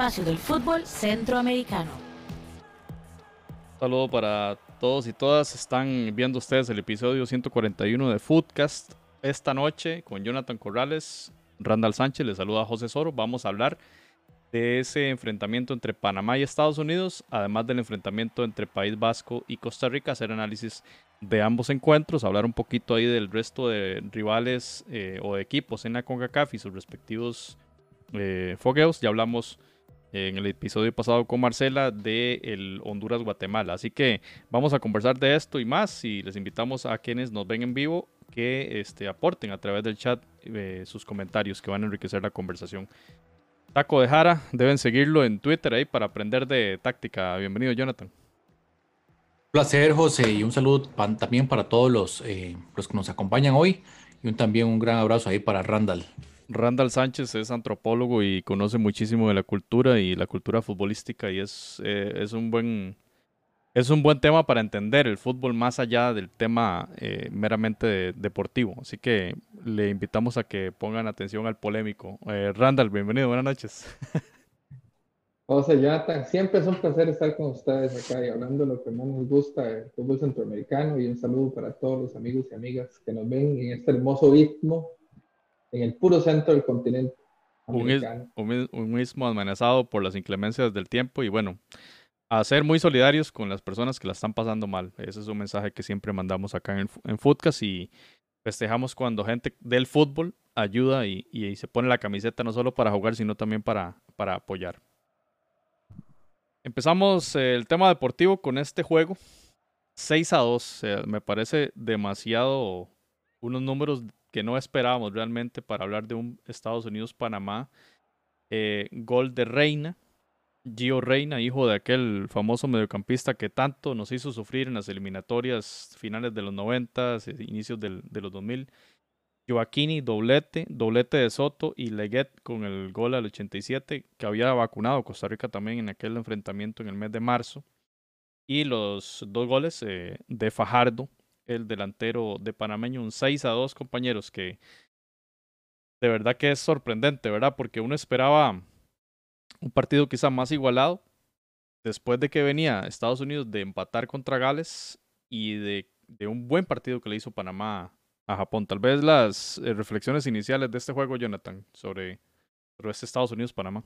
espacio del fútbol centroamericano. saludo para todos y todas. Están viendo ustedes el episodio 141 de Foodcast esta noche con Jonathan Corrales, Randall Sánchez, les saluda José Soro. Vamos a hablar de ese enfrentamiento entre Panamá y Estados Unidos, además del enfrentamiento entre País Vasco y Costa Rica, hacer análisis de ambos encuentros, hablar un poquito ahí del resto de rivales eh, o de equipos en la CONCACAF y sus respectivos eh, fogueos. Ya hablamos en el episodio pasado con Marcela de el Honduras-Guatemala. Así que vamos a conversar de esto y más y les invitamos a quienes nos ven en vivo que este, aporten a través del chat eh, sus comentarios que van a enriquecer la conversación. Taco de Jara, deben seguirlo en Twitter ahí para aprender de táctica. Bienvenido, Jonathan. Un placer, José, y un saludo también para todos los, eh, los que nos acompañan hoy. Y también un gran abrazo ahí para Randall. Randall Sánchez es antropólogo y conoce muchísimo de la cultura y la cultura futbolística y es, eh, es un buen es un buen tema para entender el fútbol más allá del tema eh, meramente deportivo. Así que le invitamos a que pongan atención al polémico. Eh, Randall, bienvenido, buenas noches. José Jonathan, siempre es un placer estar con ustedes acá y hablando de lo que más nos gusta, el fútbol centroamericano y un saludo para todos los amigos y amigas que nos ven en este hermoso istmo, en el puro centro del continente. Un, un istmo amenazado por las inclemencias del tiempo y bueno, a ser muy solidarios con las personas que la están pasando mal. Ese es un mensaje que siempre mandamos acá en, en Footcast y festejamos cuando gente del fútbol ayuda y, se pone la camiseta no solo para jugar, sino también para, para apoyar. Empezamos el tema deportivo con este juego. 6 a 2. me parece demasiado unos números que no esperábamos realmente para hablar de un Estados Unidos-Panamá. Eh, gol de Reina, Gio Reina, hijo de aquel famoso mediocampista que tanto nos hizo sufrir en las eliminatorias finales de los 90, inicios del, de los 2000. Joaquini, doblete, doblete de Soto y Leguet con el gol al 87, que había vacunado Costa Rica también en aquel enfrentamiento en el mes de marzo. Y los dos goles eh, de Fajardo, el delantero de panameño, un 6 a 2, compañeros, que de verdad que es sorprendente, ¿verdad? Porque uno esperaba un partido quizá más igualado, después de que venía Estados Unidos de empatar contra Gales y de, de un buen partido que le hizo Panamá a Japón. Tal vez las eh, reflexiones iniciales de este juego, Jonathan, sobre, sobre este Estados Unidos-Panamá.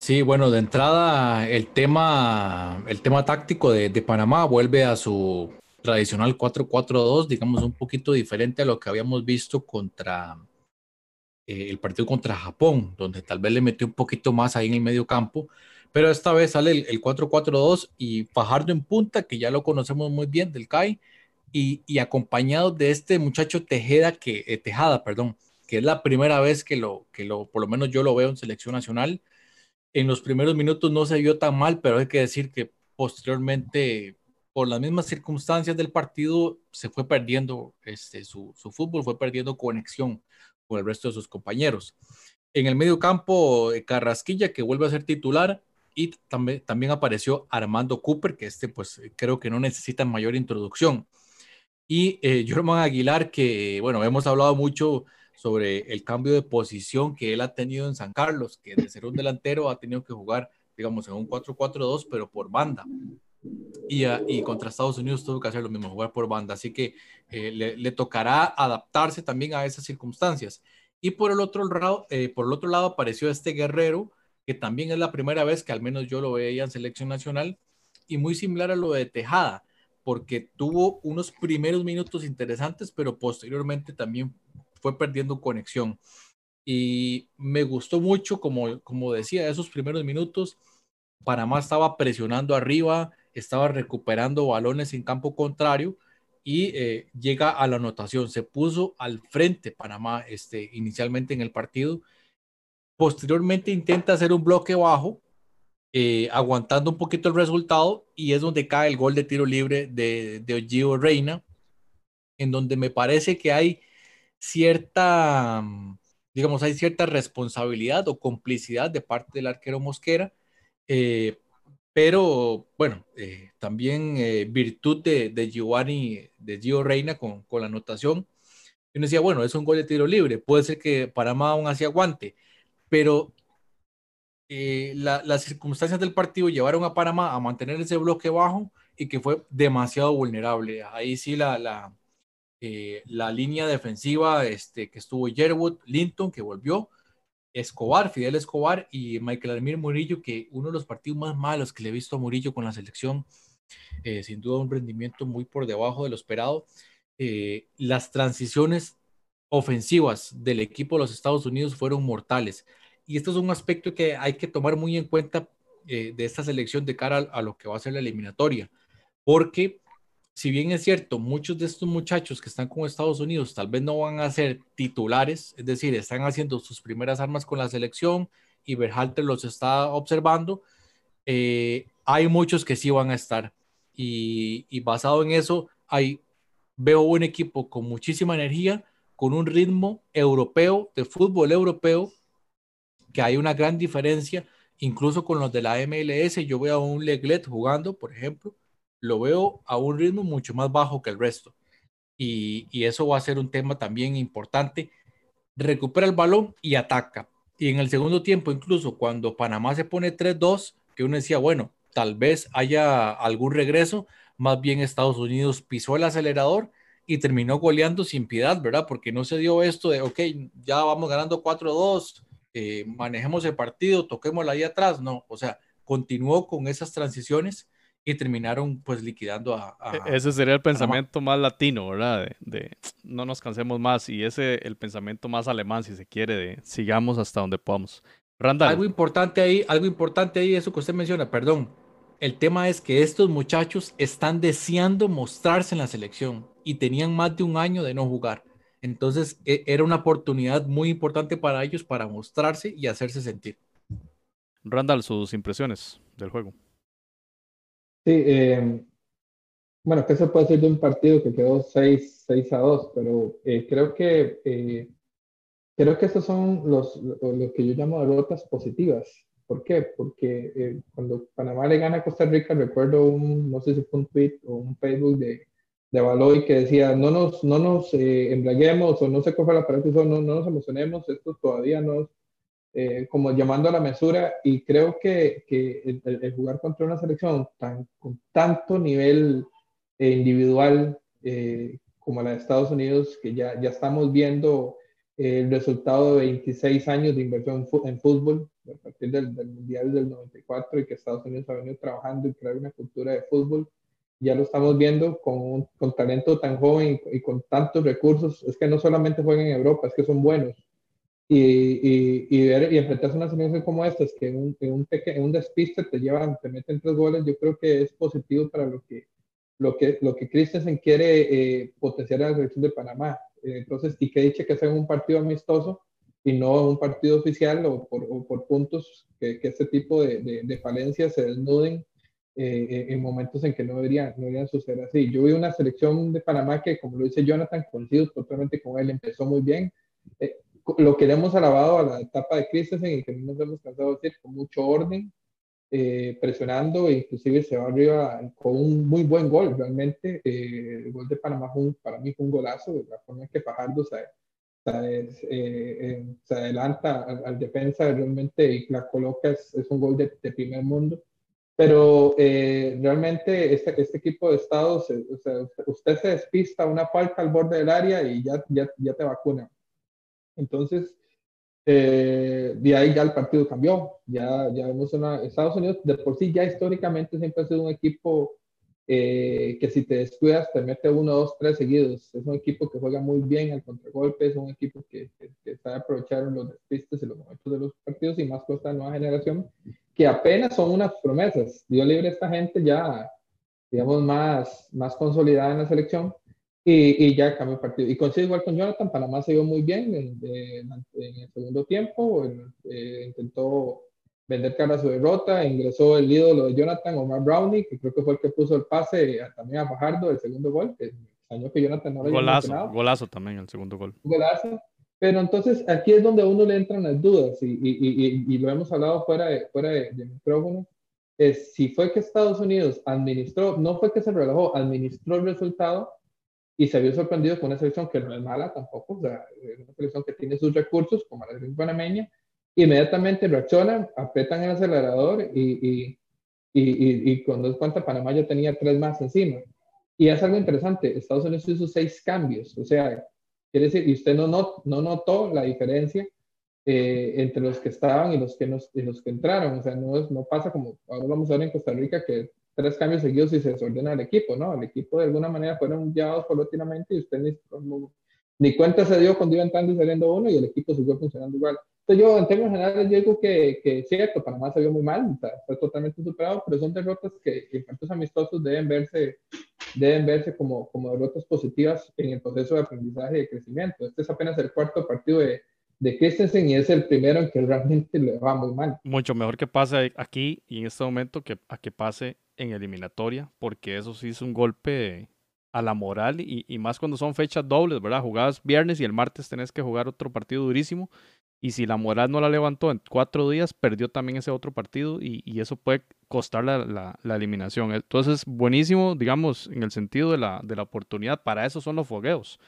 Sí, bueno, de entrada el tema, el tema táctico de, de Panamá vuelve a su tradicional 4-4-2, digamos un poquito diferente a lo que habíamos visto contra, eh, el partido contra Japón, donde tal vez le metió un poquito más ahí en el medio campo, pero esta vez sale el, 4-4-2 y Fajardo en punta, que ya lo conocemos muy bien del CAI, y, y acompañado de este muchacho Tejeda, que, eh, Tejada, perdón, que es la primera vez que lo, que lo, por lo menos yo lo veo en selección nacional. En los primeros minutos no se vio tan mal, pero hay que decir que posteriormente, por las mismas circunstancias del partido, se fue perdiendo este, su, su fútbol, fue perdiendo conexión con el resto de sus compañeros. En el medio campo, eh, Carrasquilla, que vuelve a ser titular, y también, también apareció Armando Cooper, que este pues creo que no necesita mayor introducción. Y eh, Aguilar, que bueno, hemos hablado mucho sobre el cambio de posición que él ha tenido en San Carlos, que de ser un delantero ha tenido que jugar, digamos, en un 4-4-2, pero por banda. Y, y, contra Estados Unidos tuvo que hacer lo mismo, jugar por banda. Así que eh, le, tocará adaptarse también a esas circunstancias. Y por el, otro lado, eh, por el otro lado apareció este guerrero, que también es la primera vez que al menos yo lo veía en selección nacional, y muy similar a lo de Tejada, porque tuvo unos primeros minutos interesantes, pero posteriormente también fue perdiendo conexión. Y me gustó mucho, como, como decía, esos primeros minutos, Panamá estaba presionando arriba, estaba recuperando balones en campo contrario y eh, llega a la anotación. Se puso al frente Panamá este, inicialmente en el partido. Posteriormente intenta hacer un bloque bajo, eh, aguantando un poquito el resultado y es donde cae el gol de tiro libre de, de Gio Reina, en donde me parece que hay cierta, digamos, hay cierta responsabilidad o complicidad de parte del arquero Mosquera. Eh, pero bueno, eh, también eh, virtud de, de, Giovanni, de Gio Reina con, con la anotación. Yo decía, bueno, es un gol de tiro libre, puede ser que Panamá aún así aguante, pero eh, las circunstancias del partido llevaron a Panamá a mantener ese bloque bajo y que fue demasiado vulnerable. Ahí sí la, la, eh, la línea defensiva este, que estuvo Jerwood, Linton, que volvió, Escobar, Fidel Escobar y Michael Armir Murillo, que uno de los partidos más malos que le he visto a Murillo con la selección, eh, sin duda un rendimiento muy por debajo de lo esperado. Eh, las transiciones ofensivas del equipo de los Estados Unidos fueron mortales. Y esto es un aspecto que hay que tomar muy en cuenta de esta selección de cara a, a, lo que va a ser la eliminatoria, porque si bien es cierto, muchos de estos muchachos que están con Estados Unidos tal vez no van a ser titulares, es decir, están haciendo sus primeras armas con la selección y Berhalter los está observando, eh, hay muchos que sí van a estar. Y, basado en eso, hay, veo un equipo con muchísima energía, con un ritmo europeo, de fútbol europeo, que hay una gran diferencia, incluso con los de la MLS. Yo veo a un Leglet jugando, por ejemplo, lo veo a un ritmo mucho más bajo que el resto. Y, eso va a ser un tema también importante. Recupera el balón y ataca. Y en el segundo tiempo, incluso cuando Panamá se pone 3-2, que uno decía, bueno, tal vez haya algún regreso, más bien Estados Unidos pisó el acelerador y terminó goleando sin piedad, ¿verdad? Porque no se dio esto de, ok, ya vamos ganando 4-2, eh, manejemos el partido, toquémosla ahí atrás, no, o sea, continuó con esas transiciones y terminaron pues liquidando a... E, ese sería el pensamiento más latino, ¿verdad? De, no nos cansemos más y ese el pensamiento más alemán, si se quiere, de sigamos hasta donde podamos. Randall. Algo importante ahí, algo importante ahí, eso que usted menciona, perdón. El tema es que estos muchachos están deseando mostrarse en la selección y tenían más de un año de no jugar. Entonces e, era una oportunidad muy importante para ellos para mostrarse y hacerse sentir. Randall, sus impresiones del juego. Sí, eh, bueno, que se puede decir de un partido que quedó 6, 6 a 2, pero eh, creo que eh, creo que estos son los, lo que yo llamo derrotas positivas. ¿Por qué? Porque cuando Panamá le gana a Costa Rica, recuerdo un, no sé si fue un tweet o un Facebook de, de Baloy que decía, no nos, no nos embraguemos o no se coja la pared, no, no nos emocionemos, esto todavía no eh, como llamando a la mesura y creo que, que el, jugar contra una selección tan, con tanto nivel eh, individual eh, como la de Estados Unidos, que ya, ya estamos viendo el resultado de 26 años de inversión en fútbol, a partir del, del, Mundial del 94 y que Estados Unidos ha venido trabajando y crear una cultura de fútbol, ya lo estamos viendo con, con talento tan joven y, y con tantos recursos, es que no solamente juegan en Europa, es que son buenos y, y, ver, y enfrentarse a una situación como esta, es que en un, un, un despiste te llevan, te meten tres goles, yo creo que es positivo para lo que, lo que, lo que Christensen quiere eh, potenciar en la selección de Panamá. Eh, entonces, y que dice que sea un partido amistoso y no un partido oficial o por, o por puntos, que, que, este tipo de, de, falencias se desnuden eh, en momentos en que no deberían, no deberían suceder así. Yo vi una selección de Panamá que, como lo dice Jonathan, coincido totalmente con él, empezó muy bien lo que le hemos alabado a la etapa de Christensen y que no nos hemos cansado de decir, con mucho orden, eh, presionando e inclusive se va arriba con un muy buen gol, realmente. Eh, el gol de Panamá fue para mí fue un golazo, de la forma en que Fajardo se, se, eh, se adelanta al, defensa realmente y la coloca, es, un gol de, primer mundo. Pero realmente este, este equipo de Estados, usted se despista una falta al borde del área y ya, ya, ya te vacuna. Entonces, eh, de ahí ya el partido cambió. Ya, ya vemos una, Estados Unidos de por sí ya históricamente siempre ha sido un equipo eh, que si te descuidas te mete uno, dos, tres seguidos. Es un equipo que juega muy bien al contragolpe, es un equipo que, que, sabe aprovechar los despistes y los momentos de los partidos y más con esta nueva generación que apenas son unas promesas. Dio libre esta gente ya, digamos, más, más consolidada en la selección y, y, ya cambió el partido. Y coincido igual con Jonathan, Panamá se vio muy bien en, el segundo tiempo, eh, intentó vender cara a su derrota, ingresó el ídolo de Jonathan, Omar Brownie, que creo que fue el que puso el pase también a Fajardo, el segundo gol, que año que Jonathan no Golazo, golazo también el segundo gol. Golazo. Pero entonces aquí es donde a uno le entran las dudas, y, y, y lo hemos hablado fuera de, fuera de, de micrófono, es si fue que Estados Unidos administró, no fue que se relajó, administró el resultado, y se vio sorprendido con una selección que no es mala tampoco, o sea, es una selección que tiene sus recursos, como la selección panameña, inmediatamente reaccionan, apretan el acelerador y, y, y, y con dos cuantas Panamá ya tenía tres más encima. Y es algo interesante, Estados Unidos hizo seis cambios, o sea, quiere decir, y usted no, not, no notó la diferencia eh, entre los que estaban y los que, nos, y los que entraron, o sea, no, no pasa como ahora vamos a ver en Costa Rica que tres cambios seguidos y se desordena el equipo, ¿no? El equipo de alguna manera fueron llevados paulatinamente y usted ni, ni cuenta se dio cuando iba entrando y saliendo uno y el equipo siguió funcionando igual. Entonces yo en términos generales digo que, que cierto, Panamá se vio muy mal, fue totalmente superado, pero son derrotas que, que en amistosos deben verse, deben verse como, como derrotas positivas en el proceso de aprendizaje y de crecimiento. Este es apenas el cuarto partido de, de Christensen y es el primero en que realmente le va muy mal. Mucho mejor que pase aquí y en este momento que a que pase en eliminatoria, porque eso sí es un golpe a la moral y, más cuando son fechas dobles, ¿verdad? Jugadas viernes y el martes tenés que jugar otro partido durísimo. Y si la moral no la levantó en cuatro días, perdió también ese otro partido y, eso puede costar la, la, la, eliminación. Entonces, buenísimo, digamos, en el sentido de la, de la oportunidad. Para eso son los fogueos.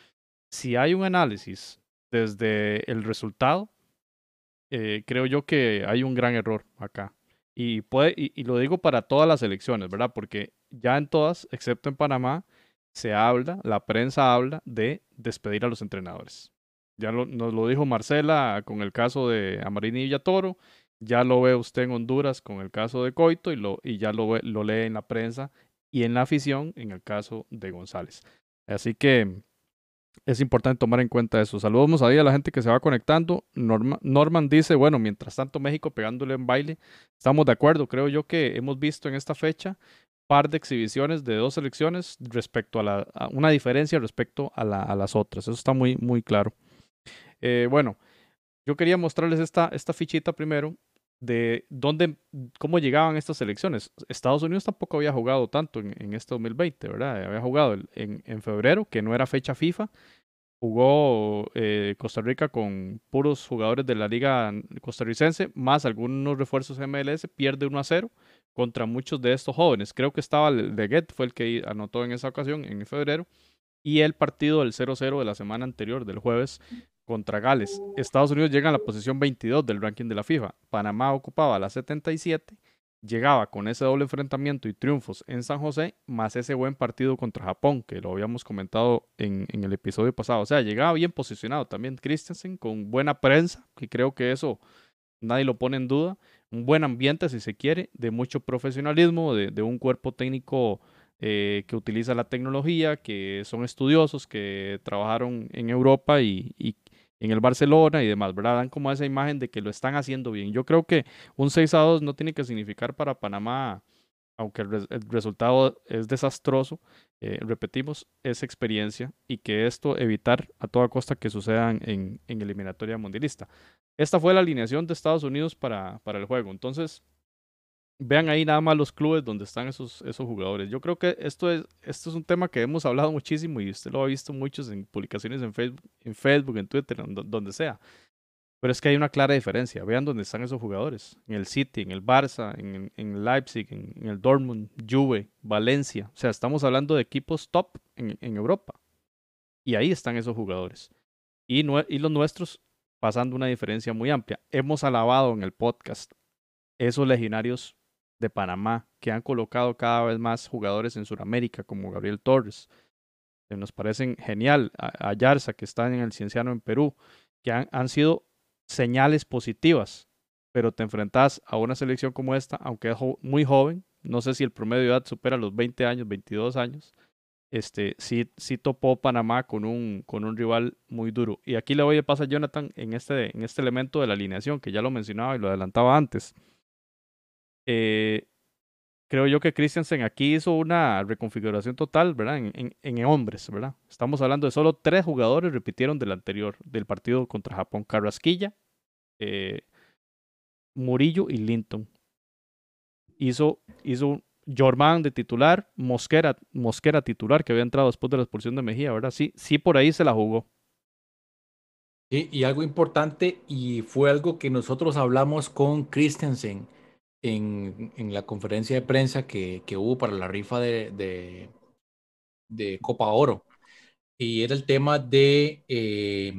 Si hay un análisis desde el resultado, eh, creo yo que hay un gran error acá. Y, puede, y, lo digo para todas las elecciones, ¿verdad? Porque ya en todas, excepto en Panamá, se habla, la prensa habla de despedir a los entrenadores. Ya nos lo dijo Marcela con el caso de Amarini Villatoro, ya lo ve usted en Honduras con el caso de Coito y, lo, y ya lo, ve, lo lee en la prensa y en la afición en el caso de González. Así que es importante tomar en cuenta eso. Saludos ahí a la gente que se va conectando. Norma, Norman dice, bueno, mientras tanto México pegándole en baile, estamos de acuerdo. Creo yo que hemos visto en esta fecha par de exhibiciones de dos selecciones respecto a, la, una diferencia respecto a, la, las otras. Eso está muy, muy claro. Eh, bueno, yo quería mostrarles esta, esta fichita primero de dónde, cómo llegaban estas selecciones. Estados Unidos tampoco había jugado tanto en, en este 2020, ¿verdad? Había jugado en, en, febrero, que no era fecha FIFA. Jugó eh, Costa Rica con puros jugadores de la liga costarricense, más algunos refuerzos MLS, pierde 1 a 0 contra muchos de estos jóvenes. Creo que estaba Leguet, fue el que anotó en esa ocasión, en febrero. Y el partido del 0-0 de la semana anterior, del jueves, contra Gales. Estados Unidos llega a la posición 22 del ranking de la FIFA. Panamá ocupaba la 77. Llegaba con ese doble enfrentamiento y triunfos en San José, más ese buen partido contra Japón, que lo habíamos comentado en, el episodio pasado. O sea, llegaba bien posicionado también Christensen, con buena prensa, que creo que eso nadie lo pone en duda. Un buen ambiente, si se quiere, de mucho profesionalismo, de, de un cuerpo técnico eh, que utiliza la tecnología, que son estudiosos, que trabajaron en Europa y, y, en el Barcelona y demás, ¿verdad? Dan como esa imagen de que lo están haciendo bien. Yo creo que un 6 a 2 no tiene que significar para Panamá, aunque el, resultado es desastroso, eh, repetimos, es experiencia y que esto evitar a toda costa que sucedan en, en eliminatoria mundialista. Esta fue la alineación de Estados Unidos para, para el juego. Entonces, vean ahí nada más los clubes donde están esos, esos jugadores. Yo creo que esto es, esto es un tema que hemos hablado muchísimo y usted lo ha visto muchos en publicaciones en Facebook, en, Facebook, en Twitter, en donde sea. Pero es que hay una clara diferencia. Vean dónde están esos jugadores. En el City, en el Barça, en, en Leipzig, en, en, el Dortmund, Juve, Valencia. O sea, estamos hablando de equipos top en, en Europa. Y ahí están esos jugadores. Y, y los nuestros pasando una diferencia muy amplia. Hemos alabado en el podcast esos legionarios de Panamá, que han colocado cada vez más jugadores en Sudamérica, como Gabriel Torres, que nos parecen genial, a, que está en el Cienciano en Perú, que han, sido señales positivas, pero te enfrentas a una selección como esta, aunque es muy joven, no sé si el promedio de edad supera los 20 años, 22 años, este, sí, sí topó Panamá con un, con un rival muy duro. Y aquí le voy a pasar a Jonathan en este, en este elemento de la alineación, que ya lo mencionaba y lo adelantaba antes. Eh, creo yo que Christensen aquí hizo una reconfiguración total, ¿verdad? En, en, en, hombres, ¿verdad? Estamos hablando de solo tres jugadores repitieron del anterior, del partido contra Japón. Carrasquilla, eh, Murillo y Linton. Hizo, hizo Jormán de titular, Mosquera, Mosquera titular, que había entrado después de la expulsión de Mejía, ¿verdad? Sí, sí por ahí se la jugó. Y, y algo importante, y fue algo que nosotros hablamos con Christensen en, en la conferencia de prensa que, que hubo para la rifa de, de, de, Copa Oro. Y era el tema de eh,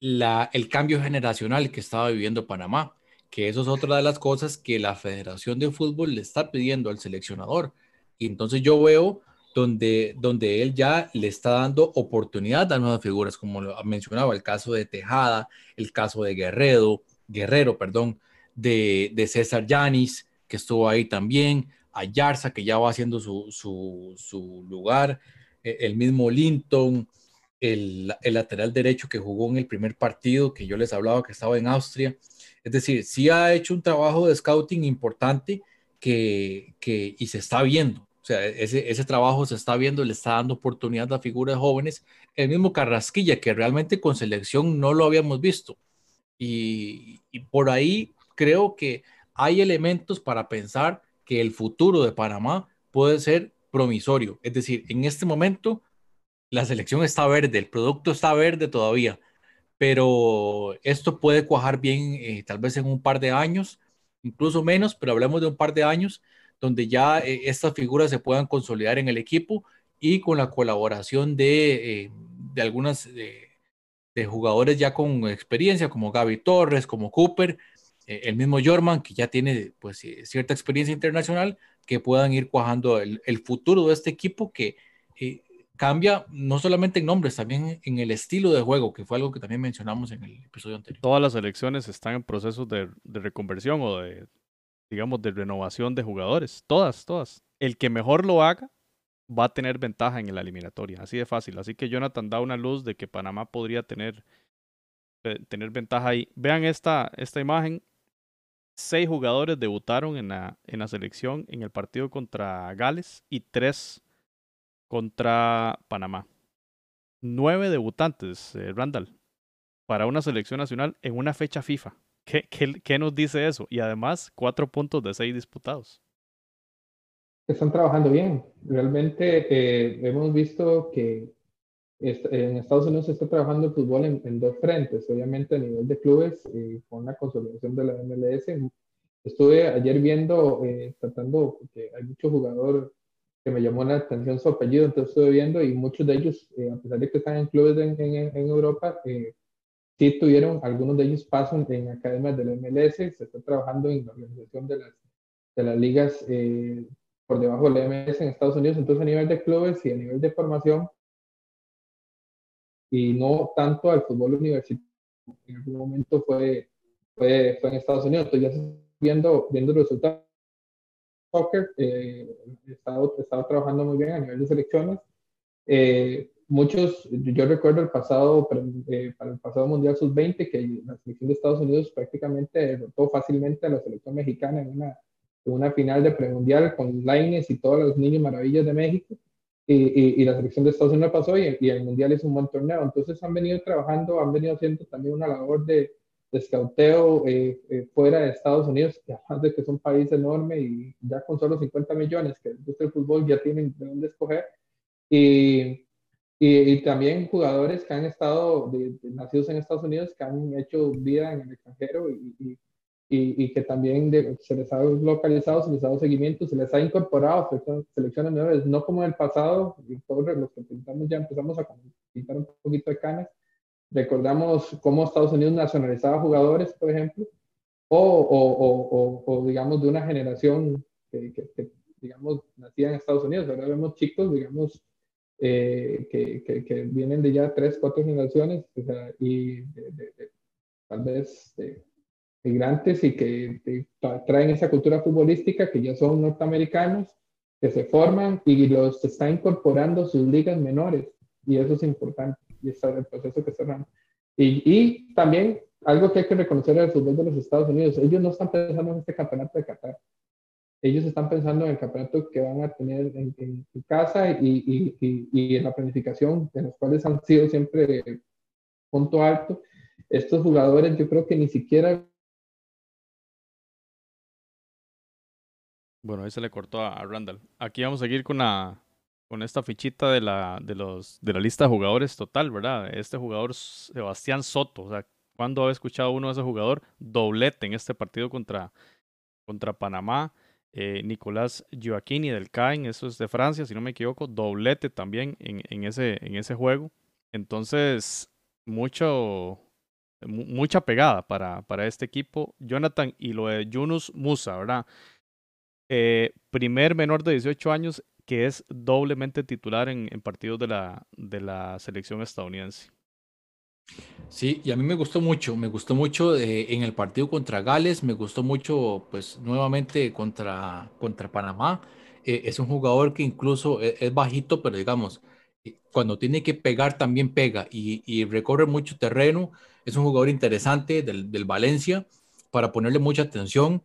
la, el cambio generacional que estaba viviendo Panamá, que eso es otra de las cosas que la Federación de Fútbol le está pidiendo al seleccionador. Y entonces yo veo donde, donde él ya le está dando oportunidad a nuevas figuras, como lo mencionaba, el caso de Tejada, el caso de Guerrero, Guerrero, perdón, de, César Yanis, que estuvo ahí también, a Yarza, que ya va haciendo su, su, lugar, e, el mismo Linton, el, el, lateral derecho que jugó en el primer partido, que yo les hablaba que estaba en Austria. Es decir, sí ha hecho un trabajo de scouting importante que, que, y se está viendo. O sea, ese, ese trabajo se está viendo, le está dando oportunidad a figuras jóvenes. El mismo Carrasquilla, que realmente con selección no lo habíamos visto. Y por ahí creo que hay elementos para pensar que el futuro de Panamá puede ser promisorio. Es decir, en este momento la selección está verde, el producto está verde todavía, pero esto puede cuajar bien eh, tal vez en un par de años, incluso menos, pero hablemos de un par de años donde ya eh, estas figuras se puedan consolidar en el equipo y con la colaboración de, eh, de algunas de, de, jugadores ya con experiencia, como Gaby Torres, como Cooper, eh, el mismo Jorman, que ya tiene pues cierta experiencia internacional, que puedan ir cuajando el, el futuro de este equipo que cambia no solamente en nombres, también en el estilo de juego, que fue algo que también mencionamos en el episodio anterior. Todas las elecciones están en proceso de, de reconversión o de digamos, de renovación de jugadores. Todas, todas. El que mejor lo haga va a tener ventaja en la eliminatoria. Así de fácil. Así que Jonathan da una luz de que Panamá podría tener, tener ventaja ahí. Vean esta, esta imagen. Seis jugadores debutaron en la, en la selección en el partido contra Gales y tres contra Panamá. Nueve debutantes, eh, Randall, para una selección nacional en una fecha FIFA. ¿Qué, qué, qué nos dice eso? Y además, cuatro puntos de seis disputados. Están trabajando bien. Realmente eh, hemos visto que en Estados Unidos se está trabajando el fútbol en, en, dos frentes, obviamente a nivel de clubes eh, con la consolidación de la MLS. Estuve ayer viendo, eh, tratando, porque hay muchos jugadores que me llamó la atención su apellido, entonces estuve viendo y muchos de ellos, eh, a pesar de que están en clubes en, en, en Europa, eh, sí tuvieron, algunos de ellos pasan en academias del MLS, se está trabajando en la organización de las, de las ligas eh, por debajo del MLS en Estados Unidos, entonces a nivel de clubes y a nivel de formación, y no tanto al fútbol universitario, en algún momento fue, fue, en Estados Unidos, entonces ya viendo, viendo los resultados. Soccer, eh, he estado trabajando muy bien a nivel de selecciones, eh, muchos, yo recuerdo el pasado, eh, para el pasado Mundial Sub-20, que la selección de Estados Unidos prácticamente derrotó fácilmente a la selección mexicana en una, en una final de premundial con Laines y todos los niños maravillas de México. Y, y, y, la selección de Estados Unidos pasó y, y, el Mundial es un buen torneo. Entonces han venido trabajando, han venido haciendo también una labor de, de escauteo eh, eh, fuera de Estados Unidos, que además de que es un país enorme y ya con solo 50 millones que gusta el fútbol ya tienen de dónde escoger. Y, también jugadores que han estado de, de, nacidos en Estados Unidos, que han hecho vida en el extranjero y, y que también de, se les ha localizado, se les ha dado seguimiento, se les ha incorporado selecciones menores, no como en el pasado, y todos los que pintamos ya empezamos a pintar un poquito de canas. Recordamos cómo Estados Unidos nacionalizaba jugadores, por ejemplo, o, o, o, o digamos de una generación que, que, que, digamos, nacía en Estados Unidos. Ahora vemos chicos, digamos, eh, que, que, que, vienen de ya tres, cuatro generaciones o sea, y de, de, de, tal vez de migrantes y que traen esa cultura futbolística que ya son norteamericanos, que se forman y los está incorporando sus ligas menores y eso es importante y está el proceso que cerramos. Y, y también algo que hay que reconocer al fútbol de los Estados Unidos, ellos no están pensando en este campeonato de Qatar ellos están pensando en el campeonato que van a tener en, en su casa y, y, y, en la planificación, de los cuales han sido siempre punto alto. Estos jugadores yo creo que ni siquiera... Bueno, ahí se le cortó a Randall. Aquí vamos a seguir con la, con esta fichita de la, de, los, de la lista de jugadores total, ¿verdad? Este jugador, Sebastián Soto, o sea, ¿cuándo ha escuchado uno de ese jugador? Doblete en este partido contra, contra Panamá eh, Nicolás Gioacchini del CAEN, eso es de Francia, si no me equivoco, doblete también en, en, ese, en ese juego. Entonces, mucho, mucha pegada para, para este equipo. Jonathan y lo de Yunus Musa, ¿verdad? Eh, primer menor de 18 años que es doblemente titular en, en partidos de la, de la selección estadounidense. Sí, y a mí me gustó mucho, me gustó mucho eh, en el partido contra Gales, me gustó mucho, pues nuevamente contra, contra Panamá. Eh, es un jugador que incluso es, es, bajito, pero digamos, cuando tiene que pegar también pega y, y recorre mucho terreno. Es un jugador interesante del, del, Valencia para ponerle mucha atención.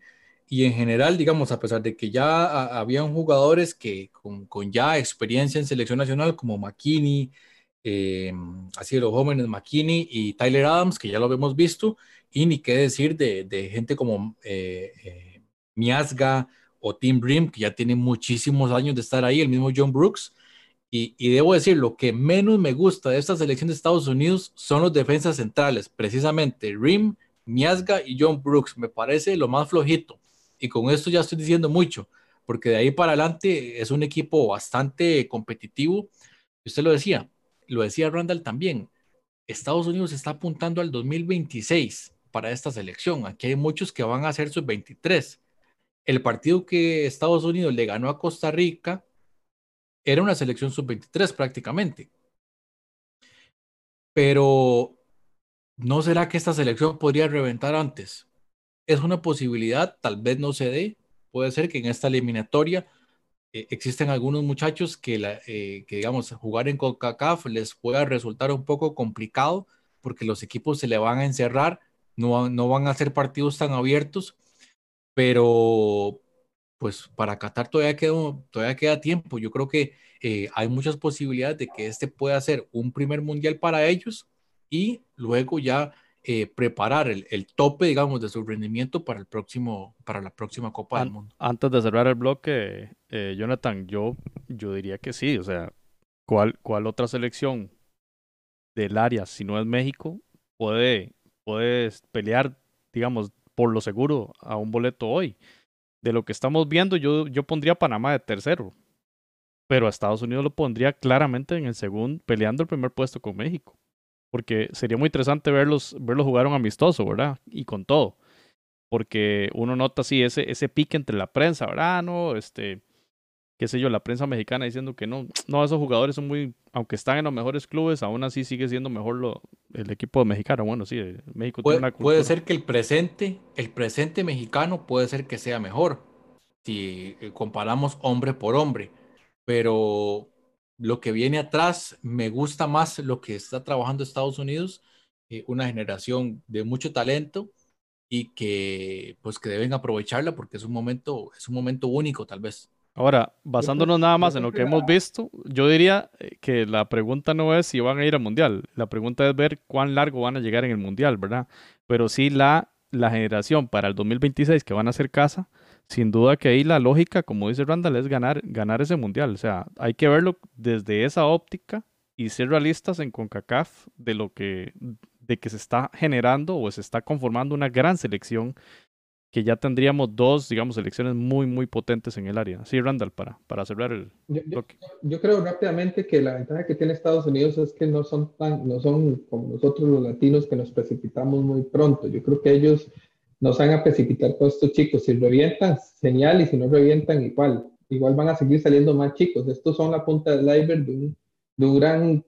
Y en general, digamos, a pesar de que ya habían jugadores que con, ya experiencia en selección nacional como McKinney, eh, así de los jóvenes McKinney y Tyler Adams, que ya lo hemos visto, y ni qué decir de, gente como eh, eh, Miasga o Tim Brim, que ya tienen muchísimos años de estar ahí, el mismo John Brooks. Y, y, debo decir, lo que menos me gusta de esta selección de Estados Unidos son los defensas centrales, precisamente Rim, Miasga y John Brooks. Me parece lo más flojito. Y con esto ya estoy diciendo mucho, porque de ahí para adelante es un equipo bastante competitivo. Usted lo decía, lo decía Randall también, Estados Unidos está apuntando al 2026 para esta selección. Aquí hay muchos que van a ser sus 23. El partido que Estados Unidos le ganó a Costa Rica era una selección sub-23 prácticamente. Pero ¿no será que esta selección podría reventar antes? Es una posibilidad, tal vez no se dé. Puede ser que en esta eliminatoria eh, existen algunos muchachos que, la, eh, que, digamos, jugar en CONCACAF les pueda resultar un poco complicado porque los equipos se le van a encerrar, no, no van a ser partidos tan abiertos, pero pues para Qatar todavía queda, todavía queda tiempo. Yo creo que eh, hay muchas posibilidades de que este pueda ser un primer mundial para ellos y luego ya eh, preparar el, el, tope, digamos, de su rendimiento para el próximo, para la próxima Copa An del Mundo. Antes de cerrar el bloque, eh, Jonathan, yo, yo diría que sí. O sea, ¿cuál, ¿cuál otra selección del área, si no es México, puede, puede pelear, digamos, por lo seguro a un boleto hoy? De lo que estamos viendo, yo, yo pondría a Panamá de tercero, pero a Estados Unidos lo pondría claramente en el segundo, peleando el primer puesto con México porque sería muy interesante verlos, verlos jugar un amistoso, ¿verdad? Y con todo. Porque uno nota así ese, ese pique entre la prensa, ¿verdad? No, este, qué sé yo, la prensa mexicana diciendo que no, no, esos jugadores son muy, aunque están en los mejores clubes, aún así sigue siendo mejor lo, el equipo mexicano. Bueno, sí, México puede, tiene una puede ser que el presente, el presente mexicano puede ser que sea mejor, si comparamos hombre por hombre, pero lo que viene atrás, me gusta más lo que está trabajando Estados Unidos, eh, una generación de mucho talento y que pues que deben aprovecharla porque es un momento, es un momento único tal vez. Ahora, basándonos nada más en lo que hemos visto, yo diría eh, que la pregunta no es si van a ir al Mundial, la pregunta es ver cuán largo van a llegar en el Mundial, ¿verdad? Pero sí la, la generación para el 2026 que van a hacer casa, sin duda que ahí la lógica, como dice Randall, es ganar, ganar ese mundial. O sea, hay que verlo desde esa óptica y ser realistas en CONCACAF de lo que, de que se está generando o se está conformando una gran selección que ya tendríamos dos, digamos, selecciones muy, muy potentes en el área. Sí, Randall, para, para cerrar el... Yo, yo, yo, creo rápidamente que la ventaja que tiene Estados Unidos es que no son tan, no son como nosotros los latinos que nos precipitamos muy pronto. Yo creo que ellos no se van a precipitar con estos chicos. Si revientan, genial, y si no revientan, igual. Igual van a seguir saliendo más chicos. Estos son la punta del iceberg de un, de un gran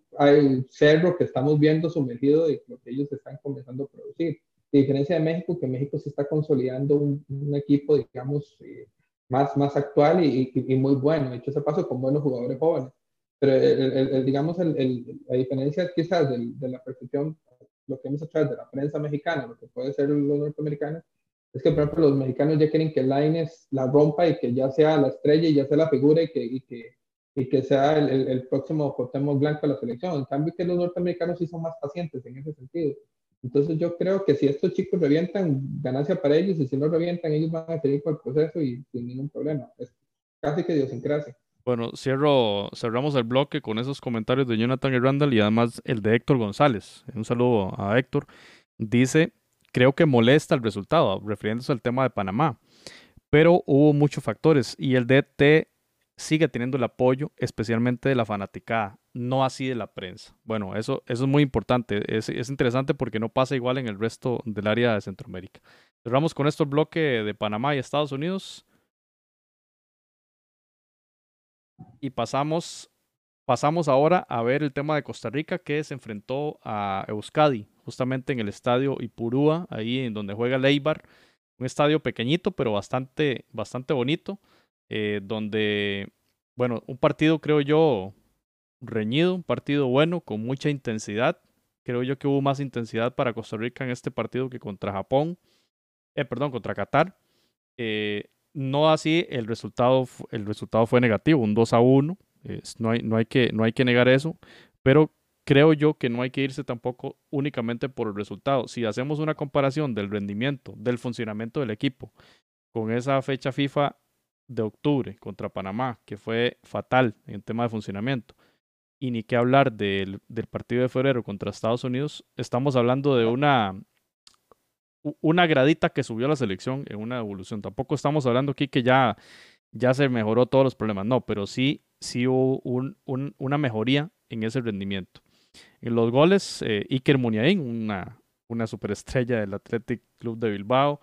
cerro que estamos viendo sumergido de lo que ellos están comenzando a producir. A diferencia de México, que México se está consolidando un, equipo, digamos, eh, más, más actual y, muy bueno. Hecho ese paso con buenos jugadores jóvenes. Pero, el digamos, la diferencia quizás de, de la percepción lo que hemos hecho de la prensa mexicana, lo que puede ser los norteamericanos, es que, por ejemplo, los mexicanos ya quieren que Laines la rompa y que ya sea la estrella y ya sea la figura y que, y que, y que sea el, el, el próximo Cuauhtémoc Blanco de la selección. En cambio, que los norteamericanos sí son más pacientes en ese sentido. Entonces, yo creo que si estos chicos revientan, ganancia para ellos, y si no revientan, ellos van a seguir con el proceso y sin ningún problema. Es casi que idiosincrasia. Bueno, cierro, cerramos el bloque con esos comentarios de Jonathan Randall y además el de Héctor González. Un saludo a Héctor. Dice, creo que molesta el resultado, refiriéndose al tema de Panamá, pero hubo muchos factores y el DT sigue teniendo el apoyo, especialmente de la fanaticada. no así de la prensa. Bueno, eso, eso es muy importante. Es, es interesante porque no pasa igual en el resto del área de Centroamérica. Cerramos con esto el bloque de Panamá y Estados Unidos. Y pasamos, pasamos ahora a ver el tema de Costa Rica que se enfrentó a Euskadi, justamente en el estadio Ipurúa, ahí en donde juega Leibar. Un estadio pequeñito, pero bastante, bastante bonito, eh, donde, bueno, un partido creo yo reñido, un partido bueno, con mucha intensidad. Creo yo que hubo más intensidad para Costa Rica en este partido que contra Japón, eh, perdón, contra Qatar. Eh, no así, el resultado, el resultado fue negativo, un 2 a 1. no, hay, no, hay que, no hay que negar eso, pero creo yo que no hay que irse tampoco únicamente por el resultado. Si hacemos una comparación del rendimiento, del funcionamiento del equipo, con esa fecha FIFA de octubre contra Panamá, que fue fatal en tema de funcionamiento, y ni que hablar del, del partido de febrero contra Estados Unidos, estamos hablando de una, una gradita que subió la selección en una evolución. Tampoco estamos hablando aquí que ya, ya se mejoró todos los problemas, no, pero sí, sí hubo un, un, una mejoría en ese rendimiento. En los goles, eh, Iker Muniain, una, una superestrella del Athletic Club de Bilbao.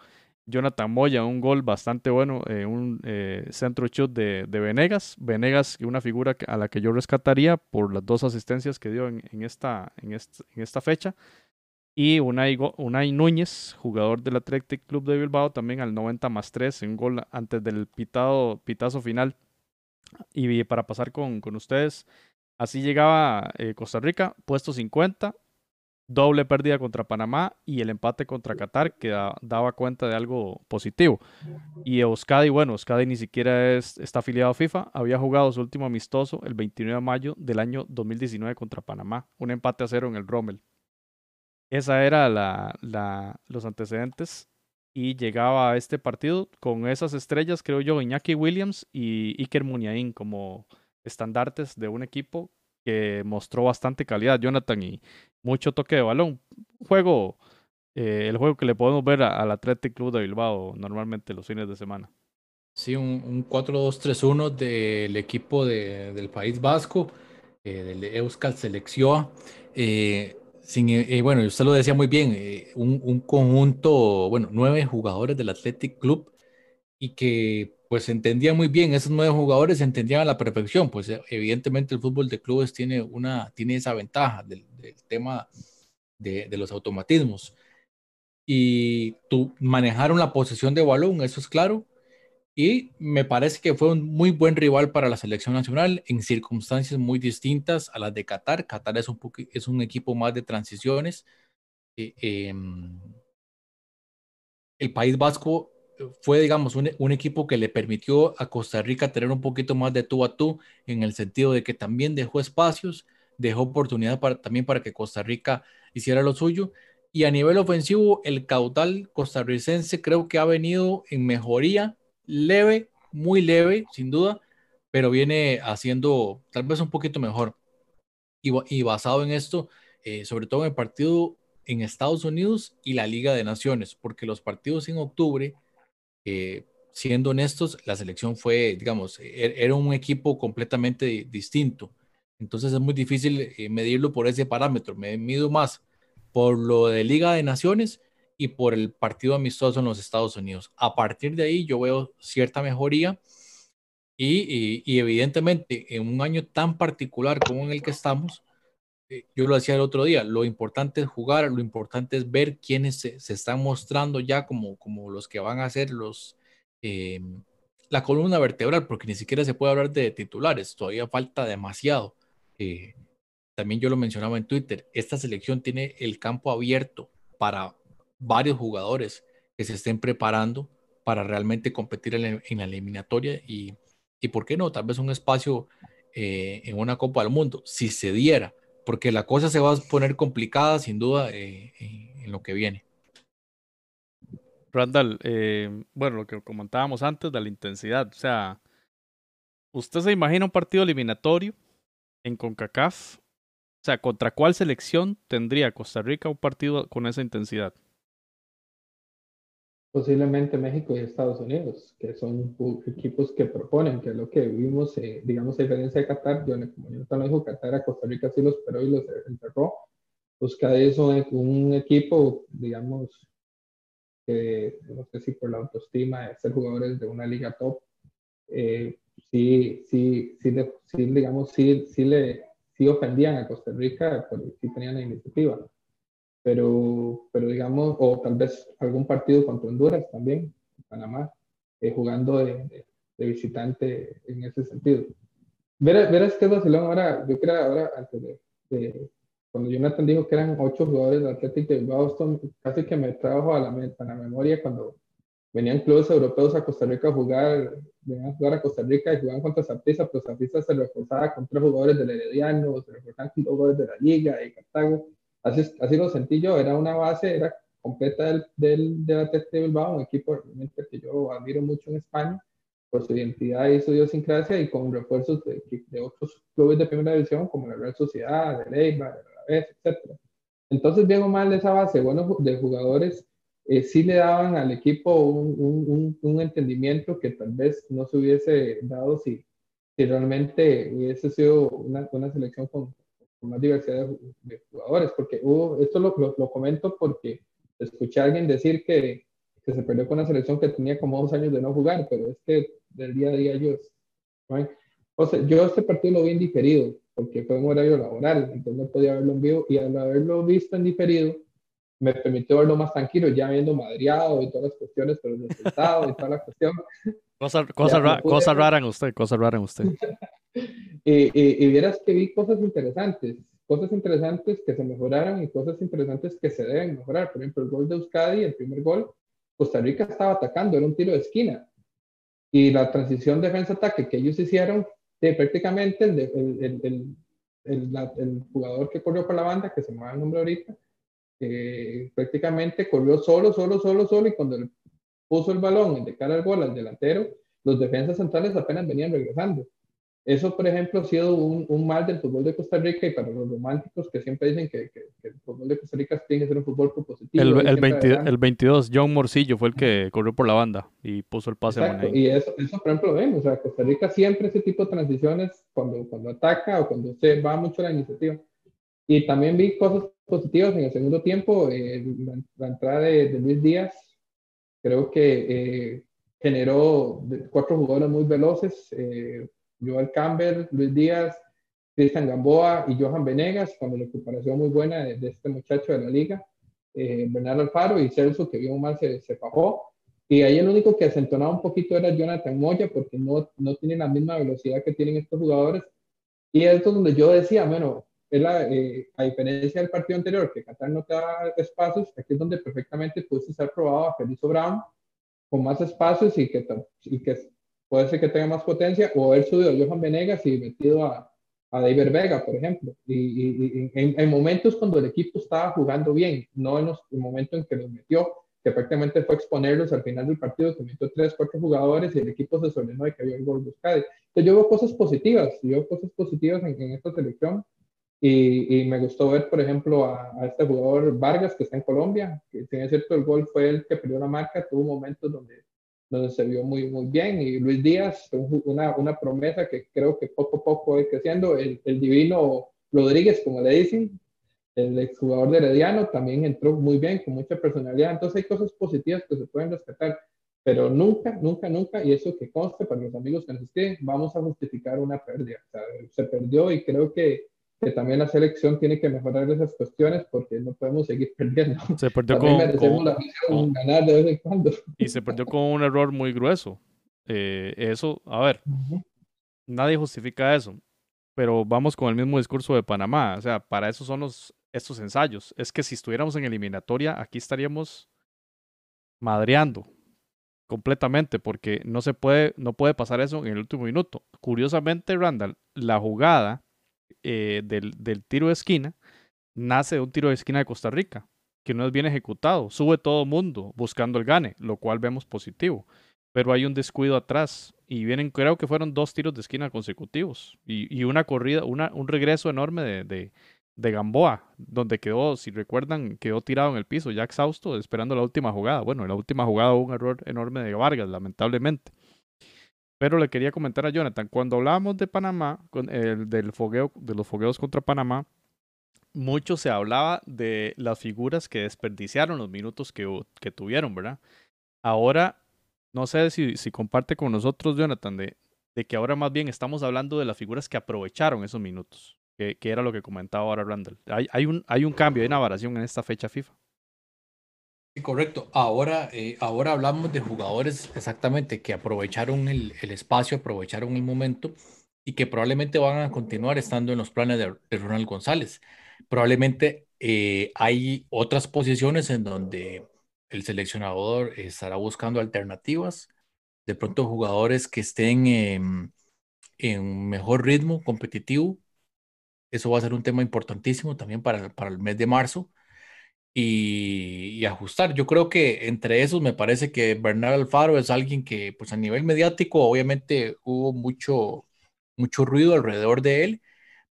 Jonathan Moya, un gol bastante bueno, eh, un eh, centro shoot de, de, Venegas. Venegas, una figura a la que yo rescataría por las dos asistencias que dio en, esta, en, en esta fecha. Y Unai, Unai Núñez, jugador del Athletic Club de Bilbao, también al 90 más 3, un gol antes del pitado, pitazo final. Y para pasar con, con ustedes, Así llegaba eh, Costa Rica, puesto 50, doble pérdida contra Panamá y el empate contra Qatar que daba cuenta de algo positivo. Y Euskadi, bueno, Euskadi ni siquiera es, está afiliado a FIFA, había jugado su último amistoso el 29 de mayo del año 2019 contra Panamá, un empate a cero en el Rommel. Esa era la, la, los antecedentes y llegaba a este partido con esas estrellas, creo yo, Iñaki Williams y Iker Muniain como estandartes de un equipo que mostró bastante calidad, Jonathan, y mucho toque de balón. Juego, eh, el juego que le podemos ver al Athletic Club de Bilbao normalmente los fines de semana. Sí, un, un 4-2-3-1 del equipo de, del País Vasco, eh, del Euskal Selección. Eh, sin, eh, bueno, usted lo decía muy bien, eh, un, un, conjunto, bueno, nueve jugadores del Athletic Club y que pues entendía muy bien, esos nueve jugadores entendían a la perfección, pues eh, evidentemente el fútbol de clubes tiene, una, tiene esa ventaja del, tema de, de, los automatismos. Y tú manejaron la posesión de balón, eso es claro, y me parece que fue un muy buen rival para la selección nacional en circunstancias muy distintas a las de Qatar. Qatar es un, es un equipo más de transiciones. Eh, eh, el País Vasco fue, digamos, un, un, equipo que le permitió a Costa Rica tener un poquito más de tú a tú, en el sentido de que también dejó espacios, dejó oportunidad para, también para que Costa Rica hiciera lo suyo. Y a nivel ofensivo, el caudal costarricense creo que ha venido en mejoría, leve, muy leve, sin duda, pero viene haciendo tal vez un poquito mejor. Y, basado en esto, eh, sobre todo en el partido en Estados Unidos y la Liga de Naciones, porque los partidos en octubre eh, siendo honestos, la selección fue, digamos, er, era un equipo completamente distinto. Entonces es muy difícil eh, medirlo por ese parámetro. Me mido más por lo de Liga de Naciones y por el partido amistoso en los Estados Unidos. A partir de ahí yo veo cierta mejoría y, y, y evidentemente en un año tan particular como en el que estamos, eh, yo lo decía el otro día, lo importante es jugar, lo importante es ver quiénes se, se están mostrando ya como, como los que van a ser los, eh, la columna vertebral, porque ni siquiera se puede hablar de titulares, todavía falta demasiado. Eh, también yo lo mencionaba en Twitter, esta selección tiene el campo abierto para varios jugadores que se estén preparando para realmente competir en la, eliminatoria y, y, ¿por qué no? Tal vez un espacio eh, en una Copa del Mundo, si se diera porque la cosa se va a poner complicada sin duda eh, eh, en lo que viene. Randall, bueno, lo que comentábamos antes de la intensidad, o sea, ¿usted se imagina un partido eliminatorio en CONCACAF? O sea, ¿contra cuál selección tendría Costa Rica un partido con esa intensidad? Posiblemente México y Estados Unidos, que son equipos que proponen, que es lo que vimos, eh, digamos, a diferencia de Qatar, yo, como yo lo dijo, Qatar a Costa Rica sí los esperó y los enterró. Cada es un, un equipo, digamos, que no sé si por la autoestima de ser jugadores de una liga top, eh, sí, sí, sí, sí, digamos, sí, sí, le, sí ofendían a Costa Rica porque sí tenían la iniciativa pero, pero digamos, o tal vez algún partido contra Honduras también, Panamá, eh, jugando de, de, visitante en ese sentido. Verás, verás que Barcelona ahora, yo creo ahora, antes de, cuando Jonathan dijo que eran ocho jugadores de Atlético de Boston, casi que me trajo a la, a la memoria cuando venían clubes europeos a Costa Rica a jugar, venían a jugar a Costa Rica y jugaban contra Zaprisa, pero Zaprisa se reforzaba con tres jugadores del Herediano, se reforzaban con dos jugadores de la Liga y Cartago Así, así lo sentí yo, era una base, era completa del, del, del de Bilbao, un equipo realmente que yo admiro mucho en España por su identidad y su idiosincrasia y con refuerzos de, de otros clubes de primera división como la Real Sociedad, de Leiva, de Alavés, etc. Entonces, bien o mal, esa base bueno, de jugadores eh, sí le daban al equipo un, un, un, entendimiento que tal vez no se hubiese dado si, si realmente hubiese sido una, una selección con, más diversidad de, jugadores, porque hubo, esto lo, lo, comento porque escuché a alguien decir que, que, se perdió con una selección que tenía como dos años de no jugar, pero es que del día a día ellos, o sea, yo este partido lo vi en diferido, porque fue un horario laboral, entonces no podía verlo en vivo, y al haberlo visto en diferido, me permitió verlo más tranquilo, ya viendo madreado y todas las cuestiones, pero el resultado y toda la cuestión. Cosa, cosa, cosa rara en usted, cosa rara en usted. y, vieras que vi cosas interesantes, cosas interesantes que se mejoraron y cosas interesantes que se deben mejorar. Por ejemplo, el gol de Euskadi, el primer gol, Costa Rica estaba atacando, era un tiro de esquina. Y la transición defensa-ataque que ellos hicieron, prácticamente el, el, el, el, jugador que corrió por la banda, que se me va el nombre ahorita, eh, prácticamente corrió solo, solo, solo, solo, y cuando puso el balón de cara al gol al delantero, los defensas centrales apenas venían regresando. Eso, por ejemplo, ha sido un, un, mal del fútbol de Costa Rica y para los románticos que siempre dicen que, que, el fútbol de Costa Rica tiene que ser un fútbol propositivo. El, el, el 22, John Morcillo fue el que corrió por la banda y puso el pase Exacto, Y eso, eso, por ejemplo, vemos. O sea, Costa Rica siempre ese tipo de transiciones cuando, cuando ataca o cuando se va mucho la iniciativa. Y también vi cosas positivas en el segundo tiempo. Eh, la, entrada de, Luis Díaz creo que eh, generó cuatro jugadores muy veloces. Eh, Joel Campbell, Luis Díaz, Cristian Gamboa y Johan Venegas, cuando la preparación muy buena de, este muchacho de la liga, eh, Bernardo Alfaro y Celso, que bien mal se, se bajó. Y ahí el único que acentonaba un poquito era Jonathan Moya, porque no, no tiene la misma velocidad que tienen estos jugadores. Y esto es donde yo decía, bueno, es la, eh, a diferencia del partido anterior, que Qatar no te da espacios, aquí es donde perfectamente pudiste ser probado a Felicio Brown con más espacios y que, y que puede ser que tenga más potencia, o haber subido a Johan Venegas y metido a, a David Vega, por ejemplo. Y, en, momentos cuando el equipo estaba jugando bien, no en los, el momento en que los metió, que prácticamente fue exponerlos al final del partido, que metió tres, cuatro jugadores y el equipo se solvenó y cayó el gol de Euskadi. Entonces yo veo cosas positivas, yo veo cosas positivas en, esta selección. Y, me gustó ver, por ejemplo, a, a, este jugador Vargas, que está en Colombia, que tiene cierto, el gol fue el que perdió la marca, tuvo momentos donde donde se vio muy, muy bien. Y Luis Díaz, una, una promesa que creo que poco a poco va creciendo. El, el, divino Rodríguez, como le dicen, el exjugador de Herediano, también entró muy bien, con mucha personalidad. Entonces hay cosas positivas que se pueden rescatar, pero nunca, nunca, nunca, y eso que conste para los amigos que nos vamos a justificar una pérdida. O sea, se perdió y creo que que también la selección tiene que mejorar esas cuestiones porque no podemos seguir perdiendo. Se perdió con, ganar de vez en cuando. Y se perdió con un error muy grueso. Eh, eso, a ver, nadie justifica eso, pero vamos con el mismo discurso de Panamá. O sea, para eso son los, estos ensayos. Es que si estuviéramos en eliminatoria, aquí estaríamos madreando completamente porque no se puede, no puede pasar eso en el último minuto. Curiosamente, Randall, la jugada eh, del, del, tiro de esquina nace de un tiro de esquina de Costa Rica, que no es bien ejecutado. Sube todo mundo buscando el gane, lo cual vemos positivo. Pero hay un descuido atrás y vienen, creo que fueron dos tiros de esquina consecutivos y, y una corrida, una, un regreso enorme de, de, de Gamboa, donde quedó, si recuerdan, quedó tirado en el piso, ya exhausto, esperando la última jugada. Bueno, en la última jugada hubo un error enorme de Vargas, lamentablemente. Pero le quería comentar a Jonathan, cuando hablábamos de Panamá, con el, del fogueo, de los fogueos contra Panamá, mucho se hablaba de las figuras que desperdiciaron los minutos que, que tuvieron, ¿verdad? Ahora, no sé si, si comparte con nosotros, Jonathan, de, de que ahora más bien estamos hablando de las figuras que aprovecharon esos minutos que, era lo que comentaba ahora Randall. Hay, hay, un, hay un cambio, hay una variación en esta fecha FIFA. Correcto. Ahora, eh, ahora hablamos de jugadores exactamente que aprovecharon el, el, espacio, aprovecharon el momento y que probablemente van a continuar estando en los planes de, Ronald González. Probablemente eh, hay otras posiciones en donde el seleccionador estará buscando alternativas, de pronto jugadores que estén en, en mejor ritmo competitivo eso va a ser un tema importantísimo también para, para el mes de marzo. Y, ajustar. Yo creo que entre esos me parece que Bernard Alfaro es alguien que, pues a nivel mediático, obviamente hubo mucho, mucho ruido alrededor de él,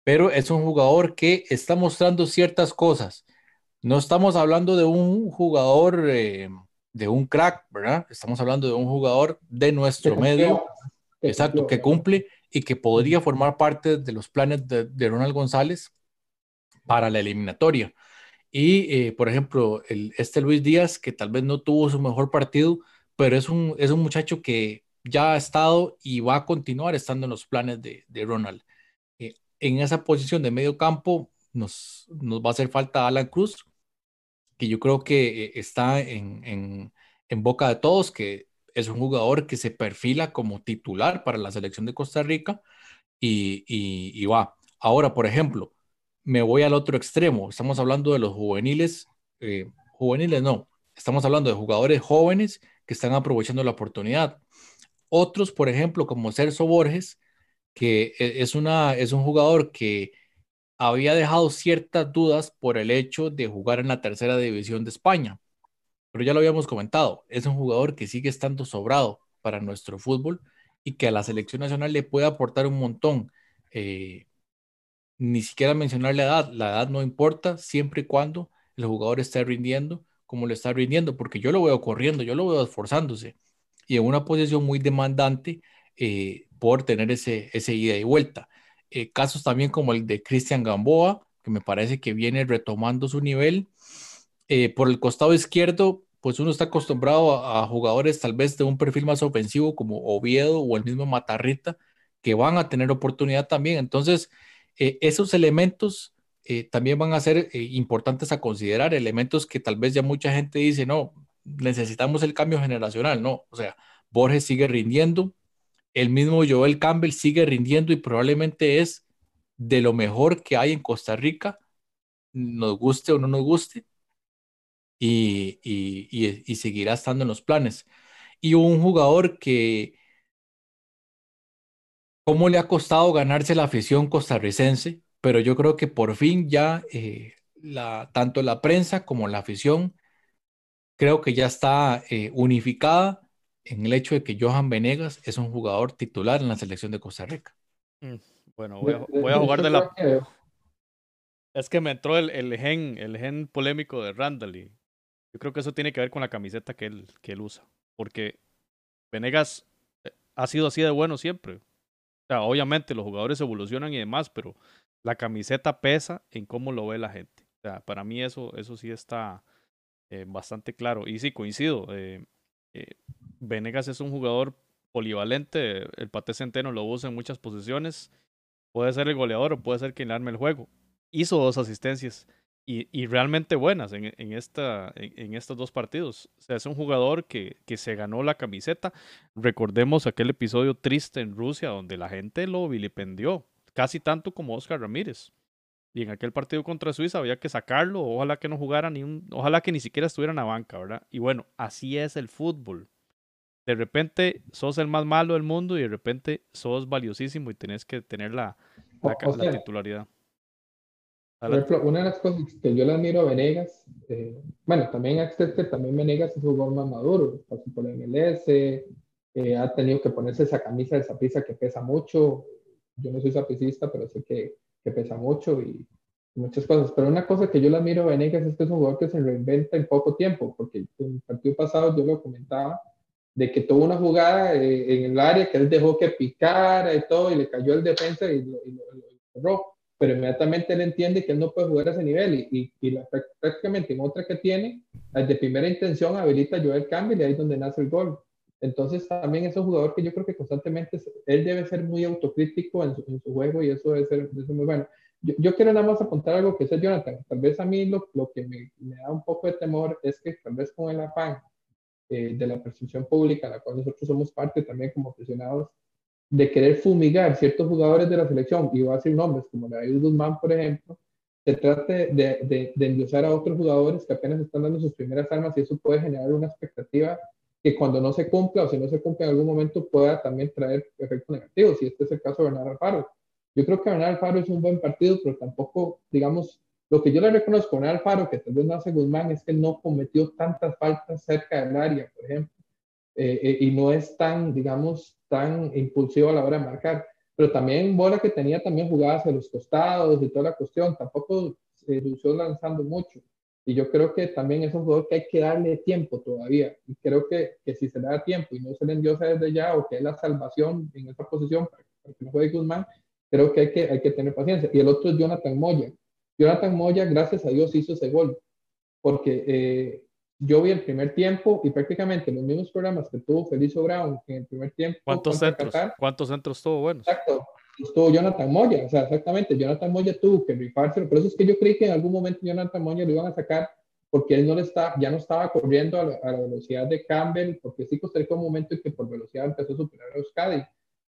pero es un jugador que está mostrando ciertas cosas. No estamos hablando de un jugador, eh, de un crack, ¿verdad? Estamos hablando de un jugador de nuestro medio, exacto, que cumple y que podría formar parte de los planes de, Ronald González para la eliminatoria. Y, eh, por ejemplo, el, este Luis Díaz, que tal vez no tuvo su mejor partido, pero es un, es un muchacho que ya ha estado y va a continuar estando en los planes de, de Ronald. Eh, en esa posición de medio campo nos, nos va a hacer falta Alan Cruz, que yo creo que eh, está en, en, en boca de todos, que es un jugador que se perfila como titular para la selección de Costa Rica y, va. Ahora, por ejemplo, me voy al otro extremo. Estamos hablando de los juveniles, eh, juveniles no, estamos hablando de jugadores jóvenes que están aprovechando la oportunidad. Otros, por ejemplo, como Celso Borges, que e, es, una, es un jugador que había dejado ciertas dudas por el hecho de jugar en la tercera división de España pero ya lo habíamos comentado, es un jugador que sigue estando sobrado para nuestro fútbol y que a la selección nacional le puede aportar un montón. Eh, ni siquiera mencionar la edad, la edad no importa siempre y cuando el jugador esté rindiendo como le está rindiendo, porque yo lo veo corriendo, yo lo veo esforzándose y en una posición muy demandante eh, por tener ese, ese ida y vuelta. Eh, casos también como el de Cristian Gamboa, que me parece que viene retomando su nivel eh, por el costado izquierdo, pues uno está acostumbrado a, jugadores tal vez de un perfil más ofensivo como Oviedo o el mismo Matarrita, que van a tener oportunidad también. Entonces, eh, esos elementos eh, también van a ser importantes a considerar, elementos que tal vez ya mucha gente dice, no, necesitamos el cambio generacional, no, o sea, Borges sigue rindiendo, el mismo Joel Campbell sigue rindiendo y probablemente es de lo mejor que hay en Costa Rica, nos guste o no nos guste, y, seguirá estando en los planes. Y un jugador que, ¿cómo le ha costado ganarse la afición costarricense? Pero yo creo que por fin ya eh, la, tanto la prensa como la afición creo que ya está eh, unificada en el hecho de que Johan Venegas es un jugador titular en la selección de Costa Rica. Mm, bueno, voy a, jugar de la... Es que me entró el, el, gen, el gen polémico de Randall y yo creo que eso tiene que ver con la camiseta que él, que él usa. Porque Venegas eh, ha sido así de bueno siempre. Obviamente los jugadores evolucionan y demás, pero la camiseta pesa en cómo lo ve la gente. Para mí eso, eso sí está eh, bastante claro. Y sí, coincido. Eh, Venegas es un jugador polivalente. El Pate Centeno lo usa en muchas posiciones. Puede ser el goleador o puede ser quien arme el juego. Hizo dos asistencias y, realmente buenas en, en esta, en, estos dos partidos. O sea, es un jugador que, que, se ganó la camiseta. Recordemos aquel episodio triste en Rusia donde la gente lo vilipendió, casi tanto como Oscar Ramírez. Y en aquel partido contra Suiza había que sacarlo, ojalá que no jugara ni un, ojalá que ni siquiera estuviera en la banca, ¿verdad? Y bueno, así es el fútbol. De repente sos el más malo del mundo y de repente sos valiosísimo y tenés que tener la, la titularidad. Por ejemplo, una de las cosas que yo le admiro a Venegas, eh, bueno, también a también Venegas es un jugador más maduro, pasó por el MLS, eh, ha tenido que ponerse esa camisa de zapisa que pesa mucho. Yo no soy zapicista, pero sé que, que pesa mucho y, muchas cosas. Pero una cosa que yo la miro a Venegas es que es un jugador que se reinventa en poco tiempo, porque en el partido pasado yo lo comentaba, de que tuvo una jugada eh, en el área que él dejó que picara y todo, y le cayó el defensa y lo, y cerró. Pero inmediatamente él entiende que él no puede jugar a ese nivel y, y, la, prácticamente en otra que tiene, de primera intención habilita a Joel Campbell y ahí es donde nace el gol. Entonces también es un jugador que yo creo que constantemente él debe ser muy autocrítico en su, en su juego y eso debe ser, muy bueno. Yo, yo, quiero nada más apuntar algo que es Jonathan. Tal vez a mí lo, lo que me, me, da un poco de temor es que tal vez con el afán eh, de la percepción pública, la cual nosotros somos parte también como aficionados, de querer fumigar ciertos jugadores de la selección, y voy a decir nombres como David Guzmán, por ejemplo, se trate de, de, de endiosar a otros jugadores que apenas están dando sus primeras armas y eso puede generar una expectativa que cuando no se cumpla o si no se cumple en algún momento pueda también traer efectos negativos, y este es el caso de Bernardo Alfaro. Yo creo que Bernardo Alfaro es un buen partido, pero tampoco, digamos, lo que yo le reconozco a Alfaro, que tal vez no hace Guzmán, es que no cometió tantas faltas cerca del área, por ejemplo, eh, eh, y no es tan, digamos, tan impulsivo a la hora de marcar. Pero también Bola que tenía también jugadas a los costados y toda la cuestión, tampoco se lució lanzando mucho. Y yo creo que también es un jugador que hay que darle tiempo todavía. Y creo que, que si se le da tiempo y no se le endiosa desde ya o que es la salvación en esa posición para, que no juegue Guzmán, creo que hay, que hay que tener paciencia. Y el otro es Jonathan Moya. Jonathan Moya, gracias a Dios, hizo ese gol. Porque eh, yo vi el primer tiempo y prácticamente los mismos programas que tuvo Felicio Brown en el primer tiempo. ¿Cuántos centros? ¿Cuántos centros tuvo buenos? Exacto. Estuvo Jonathan Moya, o sea, exactamente, Jonathan Moya tuvo que rifárselo, por eso es que yo creí que en algún momento Jonathan Moya lo iban a sacar porque él no le está, ya no estaba corriendo a la, velocidad de Campbell, porque sí Costa Rica un momento en que por velocidad empezó a superar a Euskadi,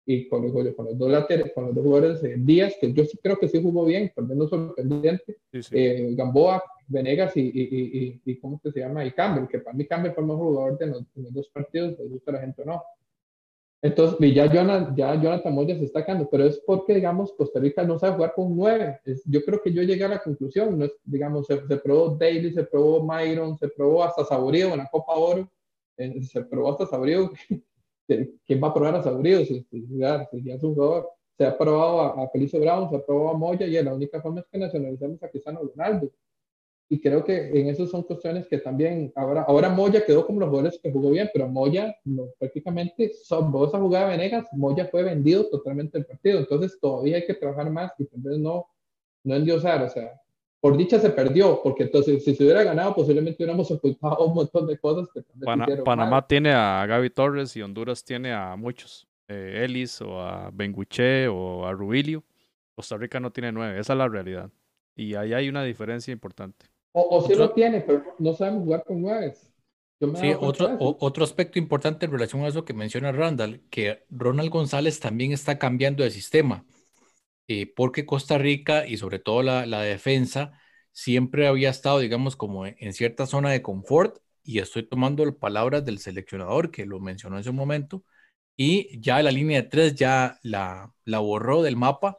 y con los, con los dos laterales, con los dos jugadores de Díaz, que yo sí creo que sí jugó bien, por menos sorprendente, Eh, Gamboa, Venegas y, y, y, ¿cómo se llama? Y Campbell, que para mí Campbell fue el mejor jugador de los, dos partidos, le gusta la gente o no. Entonces, ya Jonathan, ya Jonathan Moya se está sacando, pero es porque, digamos, Costa Rica no sabe jugar con nueve. yo creo que yo llegué a la conclusión, no es, digamos, se, probó Daly, se probó Myron, se probó hasta Saborío en la Copa Oro, eh, se probó hasta Saborío. ¿Quién va a probar a Saborío si, ya, es un jugador? Se ha probado a, a Felicio Brown, se ha probado a Moya y la única forma es que nacionalicemos a Cristiano Ronaldo y creo que en eso son cuestiones que también ahora, ahora Moya quedó como los jugadores que jugó bien, pero Moya no, prácticamente, son, vos a jugar a Venegas, Moya fue vendido totalmente el partido, entonces todavía hay que trabajar más y entonces no, no endiosar, o sea, por dicha se perdió, porque entonces si se hubiera ganado posiblemente hubiéramos ocultado un montón de cosas que Panamá tiene a Gaby Torres y Honduras tiene a muchos, eh, Ellis o a Benguiche o a Rubilio, Costa Rica no tiene nueve, esa es la realidad. Y ahí hay una diferencia importante. O, si lo tiene, pero no sabemos jugar con nueves. Sí, otro, otro aspecto importante en relación a eso que menciona Randall, que Ronald González también está cambiando de sistema, eh, porque Costa Rica y sobre todo la, la, defensa siempre había estado, digamos, como en cierta zona de confort, y estoy tomando palabras del seleccionador que lo mencionó en ese momento, y ya la línea de tres ya la, la borró del mapa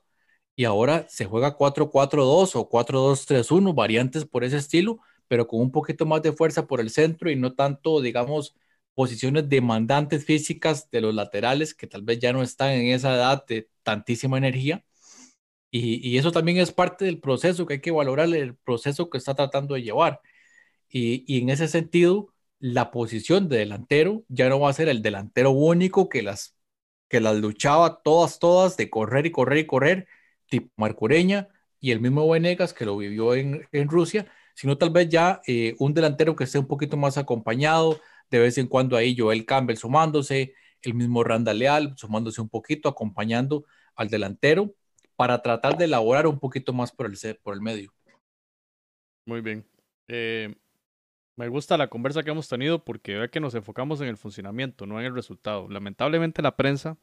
y ahora se juega 4-4-2 o 4-2-3-1, variantes por ese estilo, pero con un poquito más de fuerza por el centro y no tanto, digamos, posiciones demandantes físicas de los laterales que tal vez ya no están en esa edad de tantísima energía. Y, eso también es parte del proceso que hay que valorar, el proceso que está tratando de llevar. Y, y en ese sentido, la posición de delantero ya no va a ser el delantero único que las, que las luchaba todas, todas, de correr y correr y correr, tipo Marcureña y el mismo Venegas que lo vivió en, en Rusia, sino tal vez ya eh, un delantero que esté un poquito más acompañado, de vez en cuando ahí Joel Campbell sumándose, el mismo Randa Leal sumándose un poquito, acompañando al delantero para tratar de elaborar un poquito más por el, por el medio. Muy bien. Eh, me gusta la conversa que hemos tenido porque ve que nos enfocamos en el funcionamiento, no en el resultado. Lamentablemente la prensa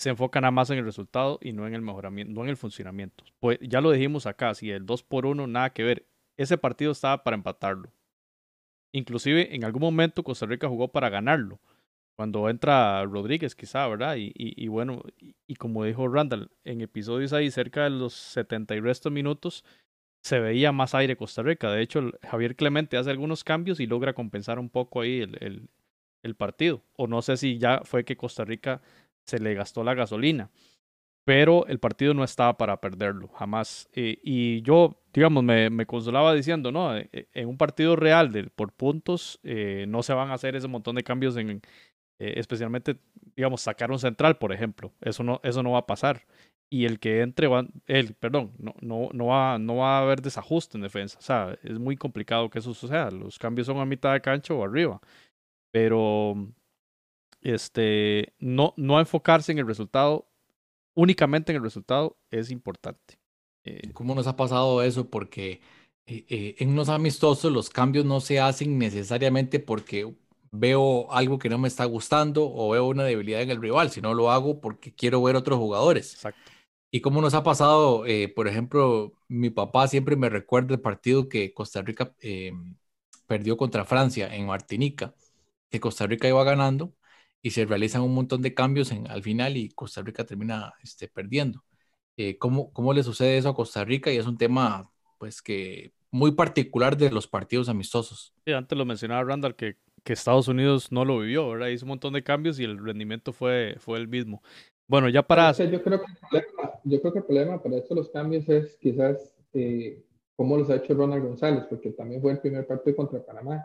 se enfoca nada más en el resultado y no en el mejoramiento, no en el funcionamiento. Pues ya lo dijimos acá, si el 2 por 1 nada que ver. Ese partido estaba para empatarlo. Inclusive en algún momento Costa Rica jugó para ganarlo. Cuando entra Rodríguez quizá, ¿verdad? Y, bueno, y, como dijo Randall, en episodios ahí cerca de los 70 y restos minutos se veía más aire Costa Rica. De hecho, Javier Clemente hace algunos cambios y logra compensar un poco ahí el, el, el partido. O no sé si ya fue que Costa Rica se le gastó la gasolina. pero el partido no estaba para perderlo, jamás. Eh, y yo, digamos, me, me, consolaba diciendo, no, eh, eh, en un partido real de, por puntos no se van a hacer ese montón de cambios en, especialmente, digamos, sacar un central, por ejemplo. Eso no, eso no va a pasar. Y el que entre, va, el, perdón, no, no, no, va, no va a haber desajuste en defensa. O sea, es muy complicado que eso suceda. Los cambios son a mitad de cancha o arriba. Pero este, no, no enfocarse en el resultado únicamente en el resultado es importante. Eh, ¿Cómo nos ha pasado eso? Porque eh, eh, en unos amistosos los cambios no se hacen necesariamente porque veo algo que no me está gustando o veo una debilidad en el rival, sino lo hago porque quiero ver otros jugadores. Exacto. Y cómo nos ha pasado, por ejemplo, mi papá siempre me recuerda el partido que Costa Rica perdió contra Francia en Martinica, que Costa Rica iba ganando y se realizan un montón de cambios en, al final y Costa Rica termina este, perdiendo. Eh, ¿cómo, ¿Cómo le sucede eso a Costa Rica? Y es un tema pues que muy particular de los partidos amistosos. Sí, antes lo mencionaba Randall que, que Estados Unidos no lo vivió, ¿verdad? Hizo un montón de cambios y el rendimiento fue, fue el mismo. Bueno, ya para... yo, creo que el problema, yo creo que el problema para estos los cambios es quizás eh, cómo los ha hecho Ronald González, porque también fue el primer partido contra Panamá.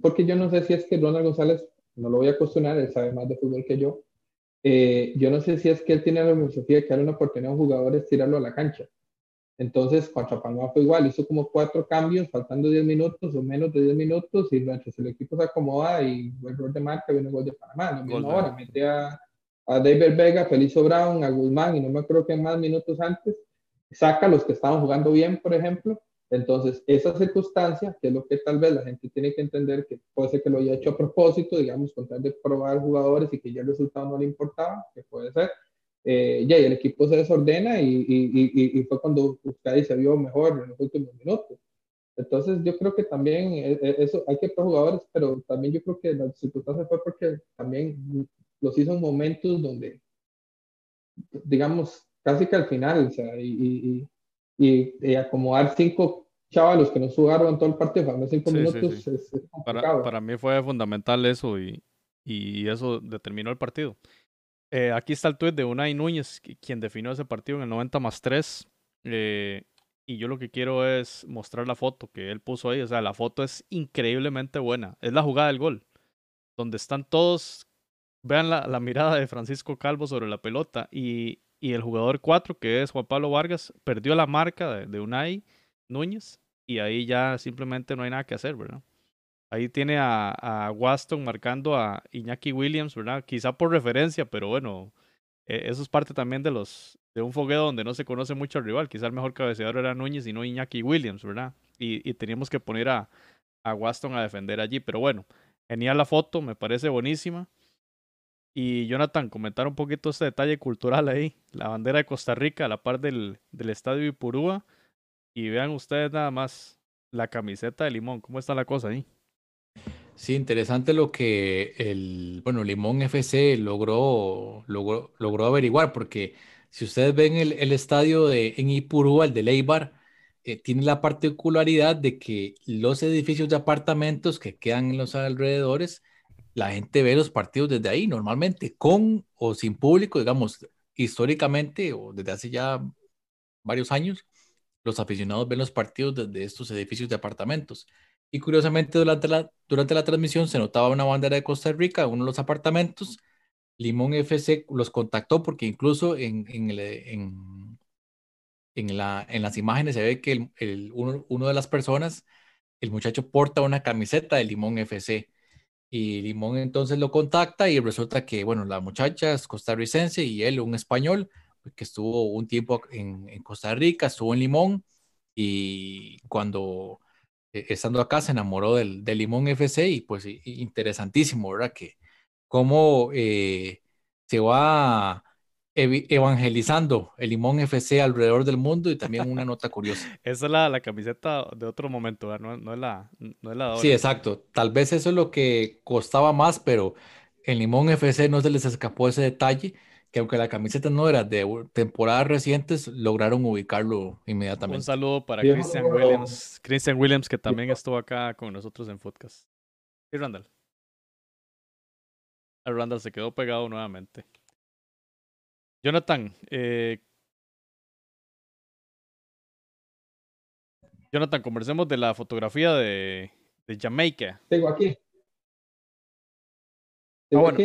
porque yo no sé si es que Ronald González no lo voy a cuestionar, él sabe más de fútbol que yo. Eh, yo no sé si es que él tiene la filosofía de que darle una oportunidad a un jugador es tirarlo a la cancha. Entonces, contra Panamá fue igual, hizo como cuatro cambios, faltando 10 minutos o menos de 10 minutos, y mientras el equipo se acomoda y el gol de marca, viene el gol de Panamá. No misma hora, mete a, a David Vega, Felicio Brown, a Guzmán, y no me acuerdo que más minutos antes, saca a los que estaban jugando bien, por ejemplo, entonces, esa circunstancia, que es lo que tal vez la gente tiene que entender, que puede ser que lo haya hecho a propósito, digamos, con tal de probar jugadores y que ya el resultado no le importaba, que puede ser, eh, ya y el equipo se desordena y, y, y, fue cuando Euskadi se vio mejor en los últimos minutos. Entonces, yo creo que también eh, eh, eso hay que probar jugadores, pero también yo creo que la circunstancia fue porque también los hizo en momentos donde, digamos, casi que al final, o sea, y, y, acomodar cinco chavalos que no jugaron todo el partido, para cinco minutos Es, para, para, mí fue fundamental eso y, y eso determinó el partido. Eh, aquí está el tuit de Unai Núñez, quien definió ese partido en el 90 más 3. Eh, y yo lo que quiero es mostrar la foto que él puso ahí. O sea, la foto es increíblemente buena. Es la jugada del gol, donde están todos. Vean la, la mirada de Francisco Calvo sobre la pelota y y el jugador 4, que es Juan Pablo Vargas, perdió la marca de, de, Unai Núñez y ahí ya simplemente no hay nada que hacer, ¿verdad? Ahí tiene a, a Waston marcando a Iñaki Williams, ¿verdad? Quizá por referencia, pero bueno, e, eso es parte también de los de un fogueo donde no se conoce mucho al rival. Quizá el mejor cabeceador era Núñez y no Iñaki Williams, ¿verdad? Y, y teníamos que poner a, a Waston a defender allí, pero bueno, genial la foto, me parece buenísima. Y Jonathan, comentar un poquito este detalle cultural ahí, la bandera de Costa Rica a la par del, del estadio Ipurúa. Y vean ustedes nada más la camiseta de Limón, ¿cómo está la cosa ahí? Sí, interesante lo que el, bueno, Limón FC logró, logró, logró averiguar, porque si ustedes ven el, el estadio de, en Ipurúa, el de Leibar, eh, tiene la particularidad de que los edificios de apartamentos que quedan en los alrededores la gente ve los partidos desde ahí normalmente, con o sin público, digamos, históricamente o desde hace ya varios años, los aficionados ven los partidos desde estos edificios de apartamentos. Y curiosamente durante la, durante la transmisión se notaba una bandera de Costa Rica en uno de los apartamentos. Limón FC los contactó porque incluso en, en, en, la, en las imágenes se ve que el, el, uno, uno de las personas, el muchacho porta una camiseta de Limón FC y Limón entonces lo contacta y resulta que, bueno, la muchacha es costarricense y él un español que estuvo un tiempo en, en Costa Rica, estuvo en Limón y cuando eh, estando acá se enamoró del, del, Limón FC y pues interesantísimo, ¿verdad? Que cómo eh, se va evangelizando el Limón FC alrededor del mundo y también una nota curiosa. Esa es la, la camiseta de otro momento, no, no, es la, no es la Sí, exacto. Tal vez eso es lo que costaba más, pero el Limón FC no se les escapó ese detalle, que aunque la camiseta no era de temporadas recientes, lograron ubicarlo inmediatamente. Un saludo para Christian Williams, Christian Williams que también estuvo acá con nosotros en podcast. Y Randall. Randall se quedó pegado nuevamente. Jonathan, eh, Jonathan, conversemos de la fotografía de, de Jamaica. Tengo aquí. Ah, bueno,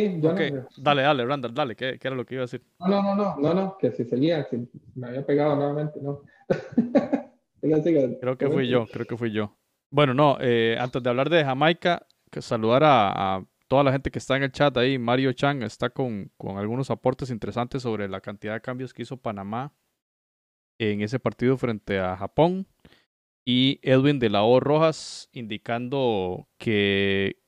Dale, dale, Randall, dale, ¿qué, ¿qué, era lo que iba a decir? No, no, no, no, no, no que si seguía, si me había pegado nuevamente, no. creo que fui yo, creo que fui yo. Bueno, no, eh, antes de hablar de Jamaica, que saludar a, toda la gente que está en el chat ahí. Mario Chang está con, con algunos aportes interesantes sobre la cantidad de cambios que hizo Panamá en ese partido frente a Japón. Y Edwin de la O Rojas indicando que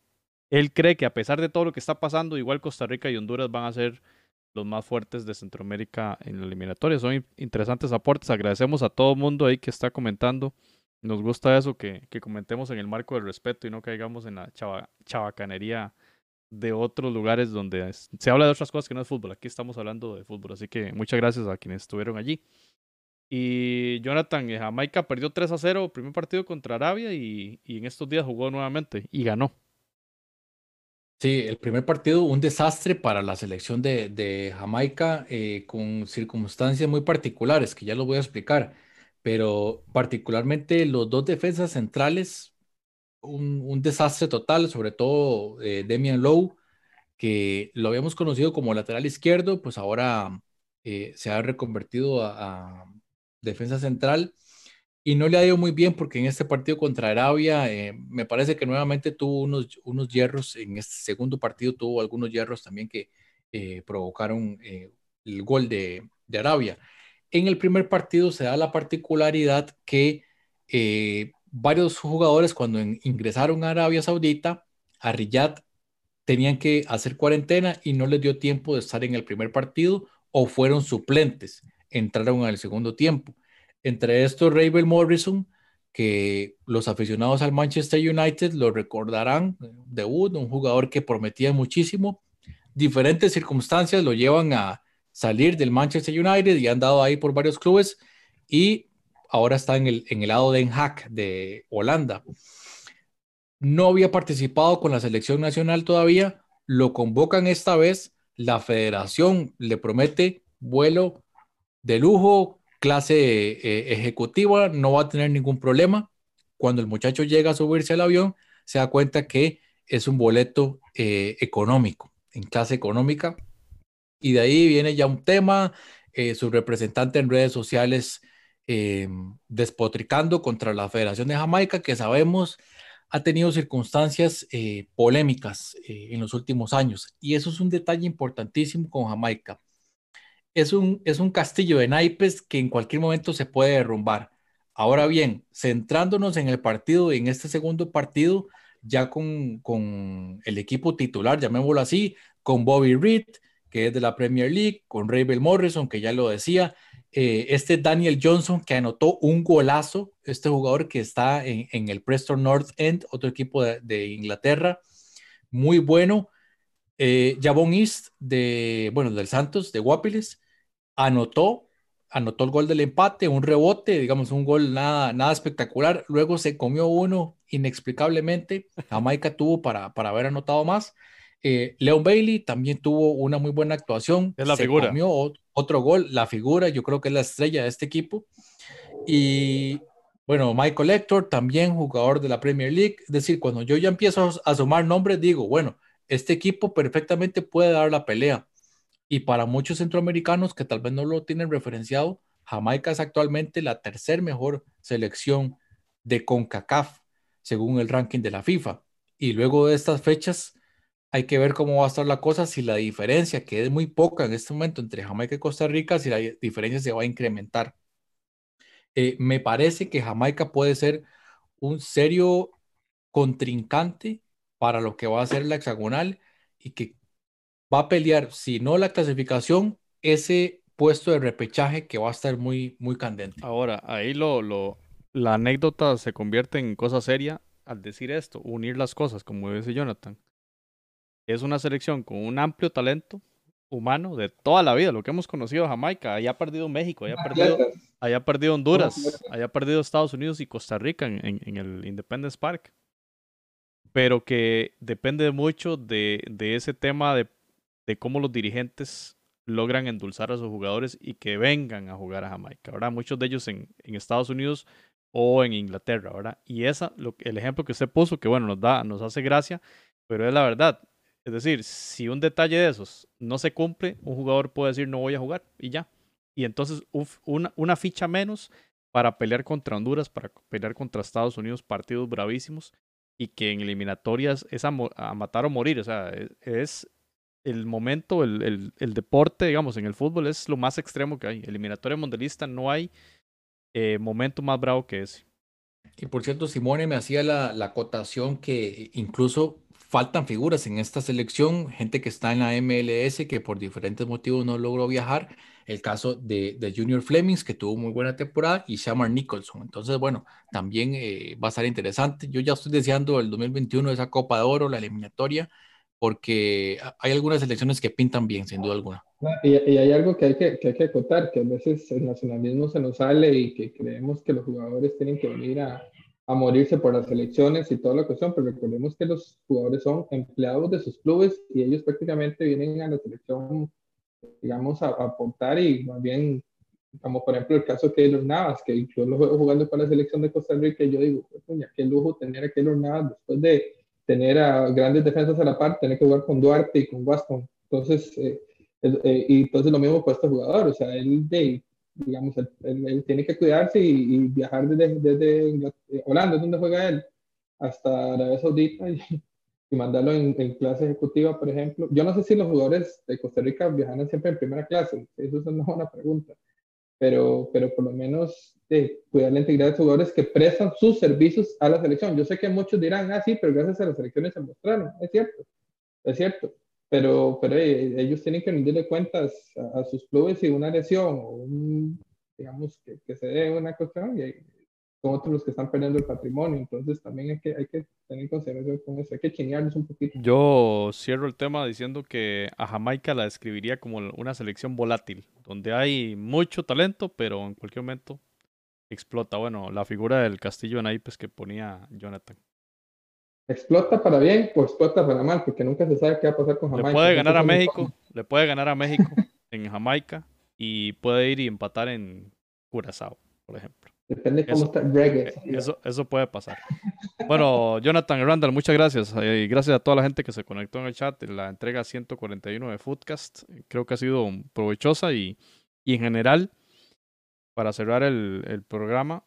él cree que a pesar de todo lo que está pasando, igual Costa Rica y Honduras van a ser los más fuertes de Centroamérica en la eliminatoria. Son interesantes aportes. Agradecemos a todo el mundo ahí que está comentando. Nos gusta eso, que, que comentemos en el marco del respeto y no caigamos en la chava, chavacanería de otros lugares donde se habla de otras cosas que no es fútbol. Aquí estamos hablando de fútbol. Así que muchas gracias a quienes estuvieron allí. Y Jonathan, eh, Jamaica perdió 3 a 0 primer partido contra Arabia y, y en estos días jugó nuevamente y ganó. Sí, el primer partido, un desastre para la selección de, de Jamaica eh, con circunstancias muy particulares, que ya lo voy a explicar, pero particularmente los dos defensas centrales, un, un desastre total, sobre todo eh, Demian Lowe, que lo habíamos conocido como lateral izquierdo, pues ahora eh, se ha reconvertido a, defensa central y no le ha ido muy bien porque en este partido contra Arabia eh, me parece que nuevamente tuvo unos, unos hierros, en este segundo partido tuvo algunos hierros también que provocaron el gol de, de, Arabia. En el primer partido se da la particularidad que varios jugadores cuando ingresaron a Arabia Saudita, a Riyadh, tenían que hacer cuarentena y no les dio tiempo de estar en el primer partido o fueron suplentes, entraron al segundo tiempo. Entre estos, Ravel Morrison, que los aficionados al Manchester United lo recordarán, debut, un jugador que prometía muchísimo. Diferentes circunstancias lo llevan a salir del Manchester United y han dado ahí por varios clubes y ahora está en el, en el lado de Haag de Holanda. No había participado con la selección nacional todavía, lo convocan esta vez, la federación le promete vuelo de lujo, clase eh, ejecutiva, no va a tener ningún problema. Cuando el muchacho llega a subirse al avión, se da cuenta que es un boleto eh, económico, en clase económica. Y de ahí viene ya un tema, eh, su representante en redes sociales despotricando contra la Federación de Jamaica, que sabemos ha tenido circunstancias polémicas en los últimos años. Y eso es un detalle importantísimo con Jamaica es un, es un castillo de naipes que en cualquier momento se puede derrumbar. Ahora bien, centrándonos en el partido, en este segundo partido, ya con, con el equipo titular, llamémoslo así, con Bobby Reed, que es de la Premier League, con Ravel Morrison, que ya lo decía, eh, este Daniel Johnson, que anotó un golazo, este jugador que está en, en el Preston North End, otro equipo de, de Inglaterra, muy bueno. Eh, Javon East, de, bueno, del Santos, de Guapiles, anotó, anotó el gol del empate, un rebote, digamos, un gol nada, nada espectacular. Luego se comió uno inexplicablemente. Jamaica tuvo para, para haber anotado más. Eh, Leon Bailey también tuvo una muy buena actuación. Es la se figura. Comió otro gol, la figura, yo creo que es la estrella de este equipo. Y bueno, Michael Hector, también jugador de la Premier League. Es decir, cuando yo ya empiezo a sumar nombres, digo, bueno, este equipo perfectamente puede dar la pelea. Y para muchos centroamericanos que tal vez no lo tienen referenciado, Jamaica es actualmente la tercer mejor selección de CONCACAF, según el ranking de la FIFA. Y luego de estas fechas, hay que ver cómo va a estar la cosa, si la diferencia, que es muy poca en este momento entre Jamaica y Costa Rica, si la diferencia se va a incrementar. Eh, me parece que Jamaica puede ser un serio contrincante para lo que va a ser la hexagonal y que va a pelear, si no la clasificación, ese puesto de repechaje que va a estar muy, muy candente. Ahora, ahí lo, lo, la anécdota se convierte en cosa seria al decir esto, unir las cosas, como dice Jonathan. Es una selección con un amplio talento humano de toda la vida, lo que hemos conocido Jamaica, haya perdido México, haya perdido, haya perdido Honduras, haya perdido Estados Unidos y Costa Rica en, en, en el Independence Park pero que depende mucho de, de ese tema de de cómo los dirigentes logran endulzar a sus jugadores y que vengan a jugar a Jamaica, ¿verdad? Muchos de ellos en, en Estados Unidos o en Inglaterra, ¿verdad? Y esa, lo, el ejemplo que usted puso, que bueno, nos da, nos hace gracia, pero es la verdad. Es decir, si un detalle de esos no se cumple, un jugador puede decir no voy a jugar y ya. Y entonces una, ficha menos para pelear contra Honduras, para pelear contra Estados Unidos, partidos bravísimos y que en eliminatorias es a, matar o morir. O sea, e, es, el momento, el, el, el, deporte, digamos, en el fútbol es lo más extremo que hay. Eliminatoria mundialista no hay eh, momento más bravo que ese. Y por cierto, Simone me hacía la, la acotación que incluso faltan figuras en esta selección, gente que está en la MLS que por diferentes motivos no logró viajar. El caso de, de Junior Flemings, que tuvo muy buena temporada, y Shamar Nicholson. Entonces, bueno, también eh, va a ser interesante. Yo ya estoy deseando el 2021 esa Copa de Oro, la eliminatoria, porque hay algunas selecciones que pintan bien, sin duda alguna. Y, hay algo que hay que, que hay que acotar, que a veces el nacionalismo se nos sale y que creemos que los jugadores tienen que venir a, a morirse por las elecciones y toda la cuestión, pero recordemos que los jugadores son empleados de sus clubes y ellos prácticamente vienen a la selección, digamos, a, aportar y más bien, como por ejemplo el caso de Keylor Navas, que yo lo veo jugando para la selección de Costa Rica y yo digo, coña, qué lujo tener a Keylor Navas después de tener a grandes defensas a la par, tener que jugar con Duarte y con Waston. Entonces, eh, eh, y entonces lo mismo para este jugador, o sea, él, de, digamos, él, tiene que cuidarse y, viajar desde, desde eh, Holanda, donde juega él, hasta Arabia Saudita y, y mandarlo en, clase ejecutiva, por ejemplo. Yo no sé si los jugadores de Costa Rica viajan siempre en primera clase, eso es una buena pregunta, pero, pero por lo menos de cuidar la integridad de los jugadores que prestan sus servicios a la selección. Yo sé que muchos dirán, ah, sí, pero gracias a las selecciones se mostraron. Es cierto, es cierto. Pero, pero eh, ellos tienen que rendirle cuentas a, sus clubes si una lesión o un, digamos, que, se dé una cuestión y son otros los que están perdiendo el patrimonio. Entonces también hay que, hay que tener consideración con eso, hay que chinearlos un poquito. Yo cierro el tema diciendo que a Jamaica la describiría como una selección volátil, donde hay mucho talento, pero en cualquier momento explota. Bueno, la figura del castillo de naipes que ponía Jonathan. ¿Explota para bien o explota para mal? Porque nunca se sabe qué va a pasar con Jamaica. Le puede ganar a México, le puede ganar a México en Jamaica y puede ir y empatar en Curazao, por ejemplo. Depende cómo está el reggae. Eso, eso puede pasar. Bueno, Jonathan Randall, muchas gracias. Eh, y gracias a toda la gente que se conectó en el chat en la entrega 141 de Foodcast. Creo que ha sido provechosa y, y en general para cerrar el, programa,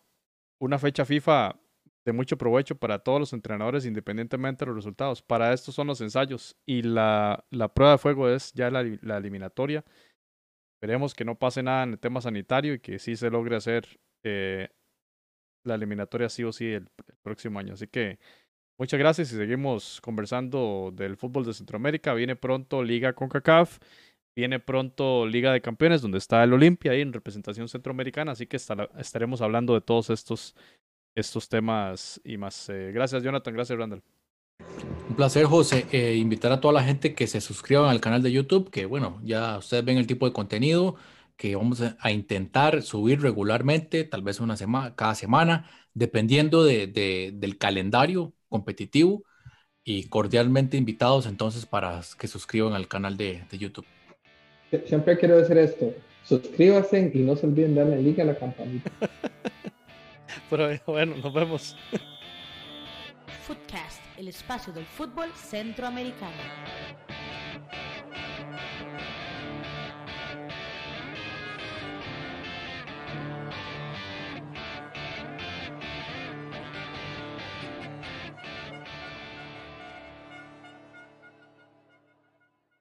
una fecha FIFA de mucho provecho para todos los entrenadores independientemente de los resultados. Para esto son los ensayos y la, prueba de fuego es ya la, eliminatoria. Esperemos que no pase nada en el tema sanitario y que sí se logre hacer eh, la eliminatoria sí o sí el, próximo año. Así que muchas gracias y seguimos conversando del fútbol de Centroamérica. Viene pronto Liga CONCACAF Viene pronto Liga de Campeones, donde está el Olimpia ahí en representación centroamericana, así que estaremos hablando de todos estos, estos temas y más. Eh, gracias, Jonathan. Gracias, Randall. Un placer, José. Eh, invitar a toda la gente que se suscriban al canal de YouTube, que bueno, ya ustedes ven el tipo de contenido que vamos a, intentar subir regularmente, tal vez una semana, cada semana, dependiendo de, del calendario competitivo y cordialmente invitados entonces para que suscriban al canal de YouTube siempre quiero decir esto. Suscríbanse y no se olviden darle like a la campanita. Pero bueno, nos vemos. Footcast, el espacio del fútbol centroamericano.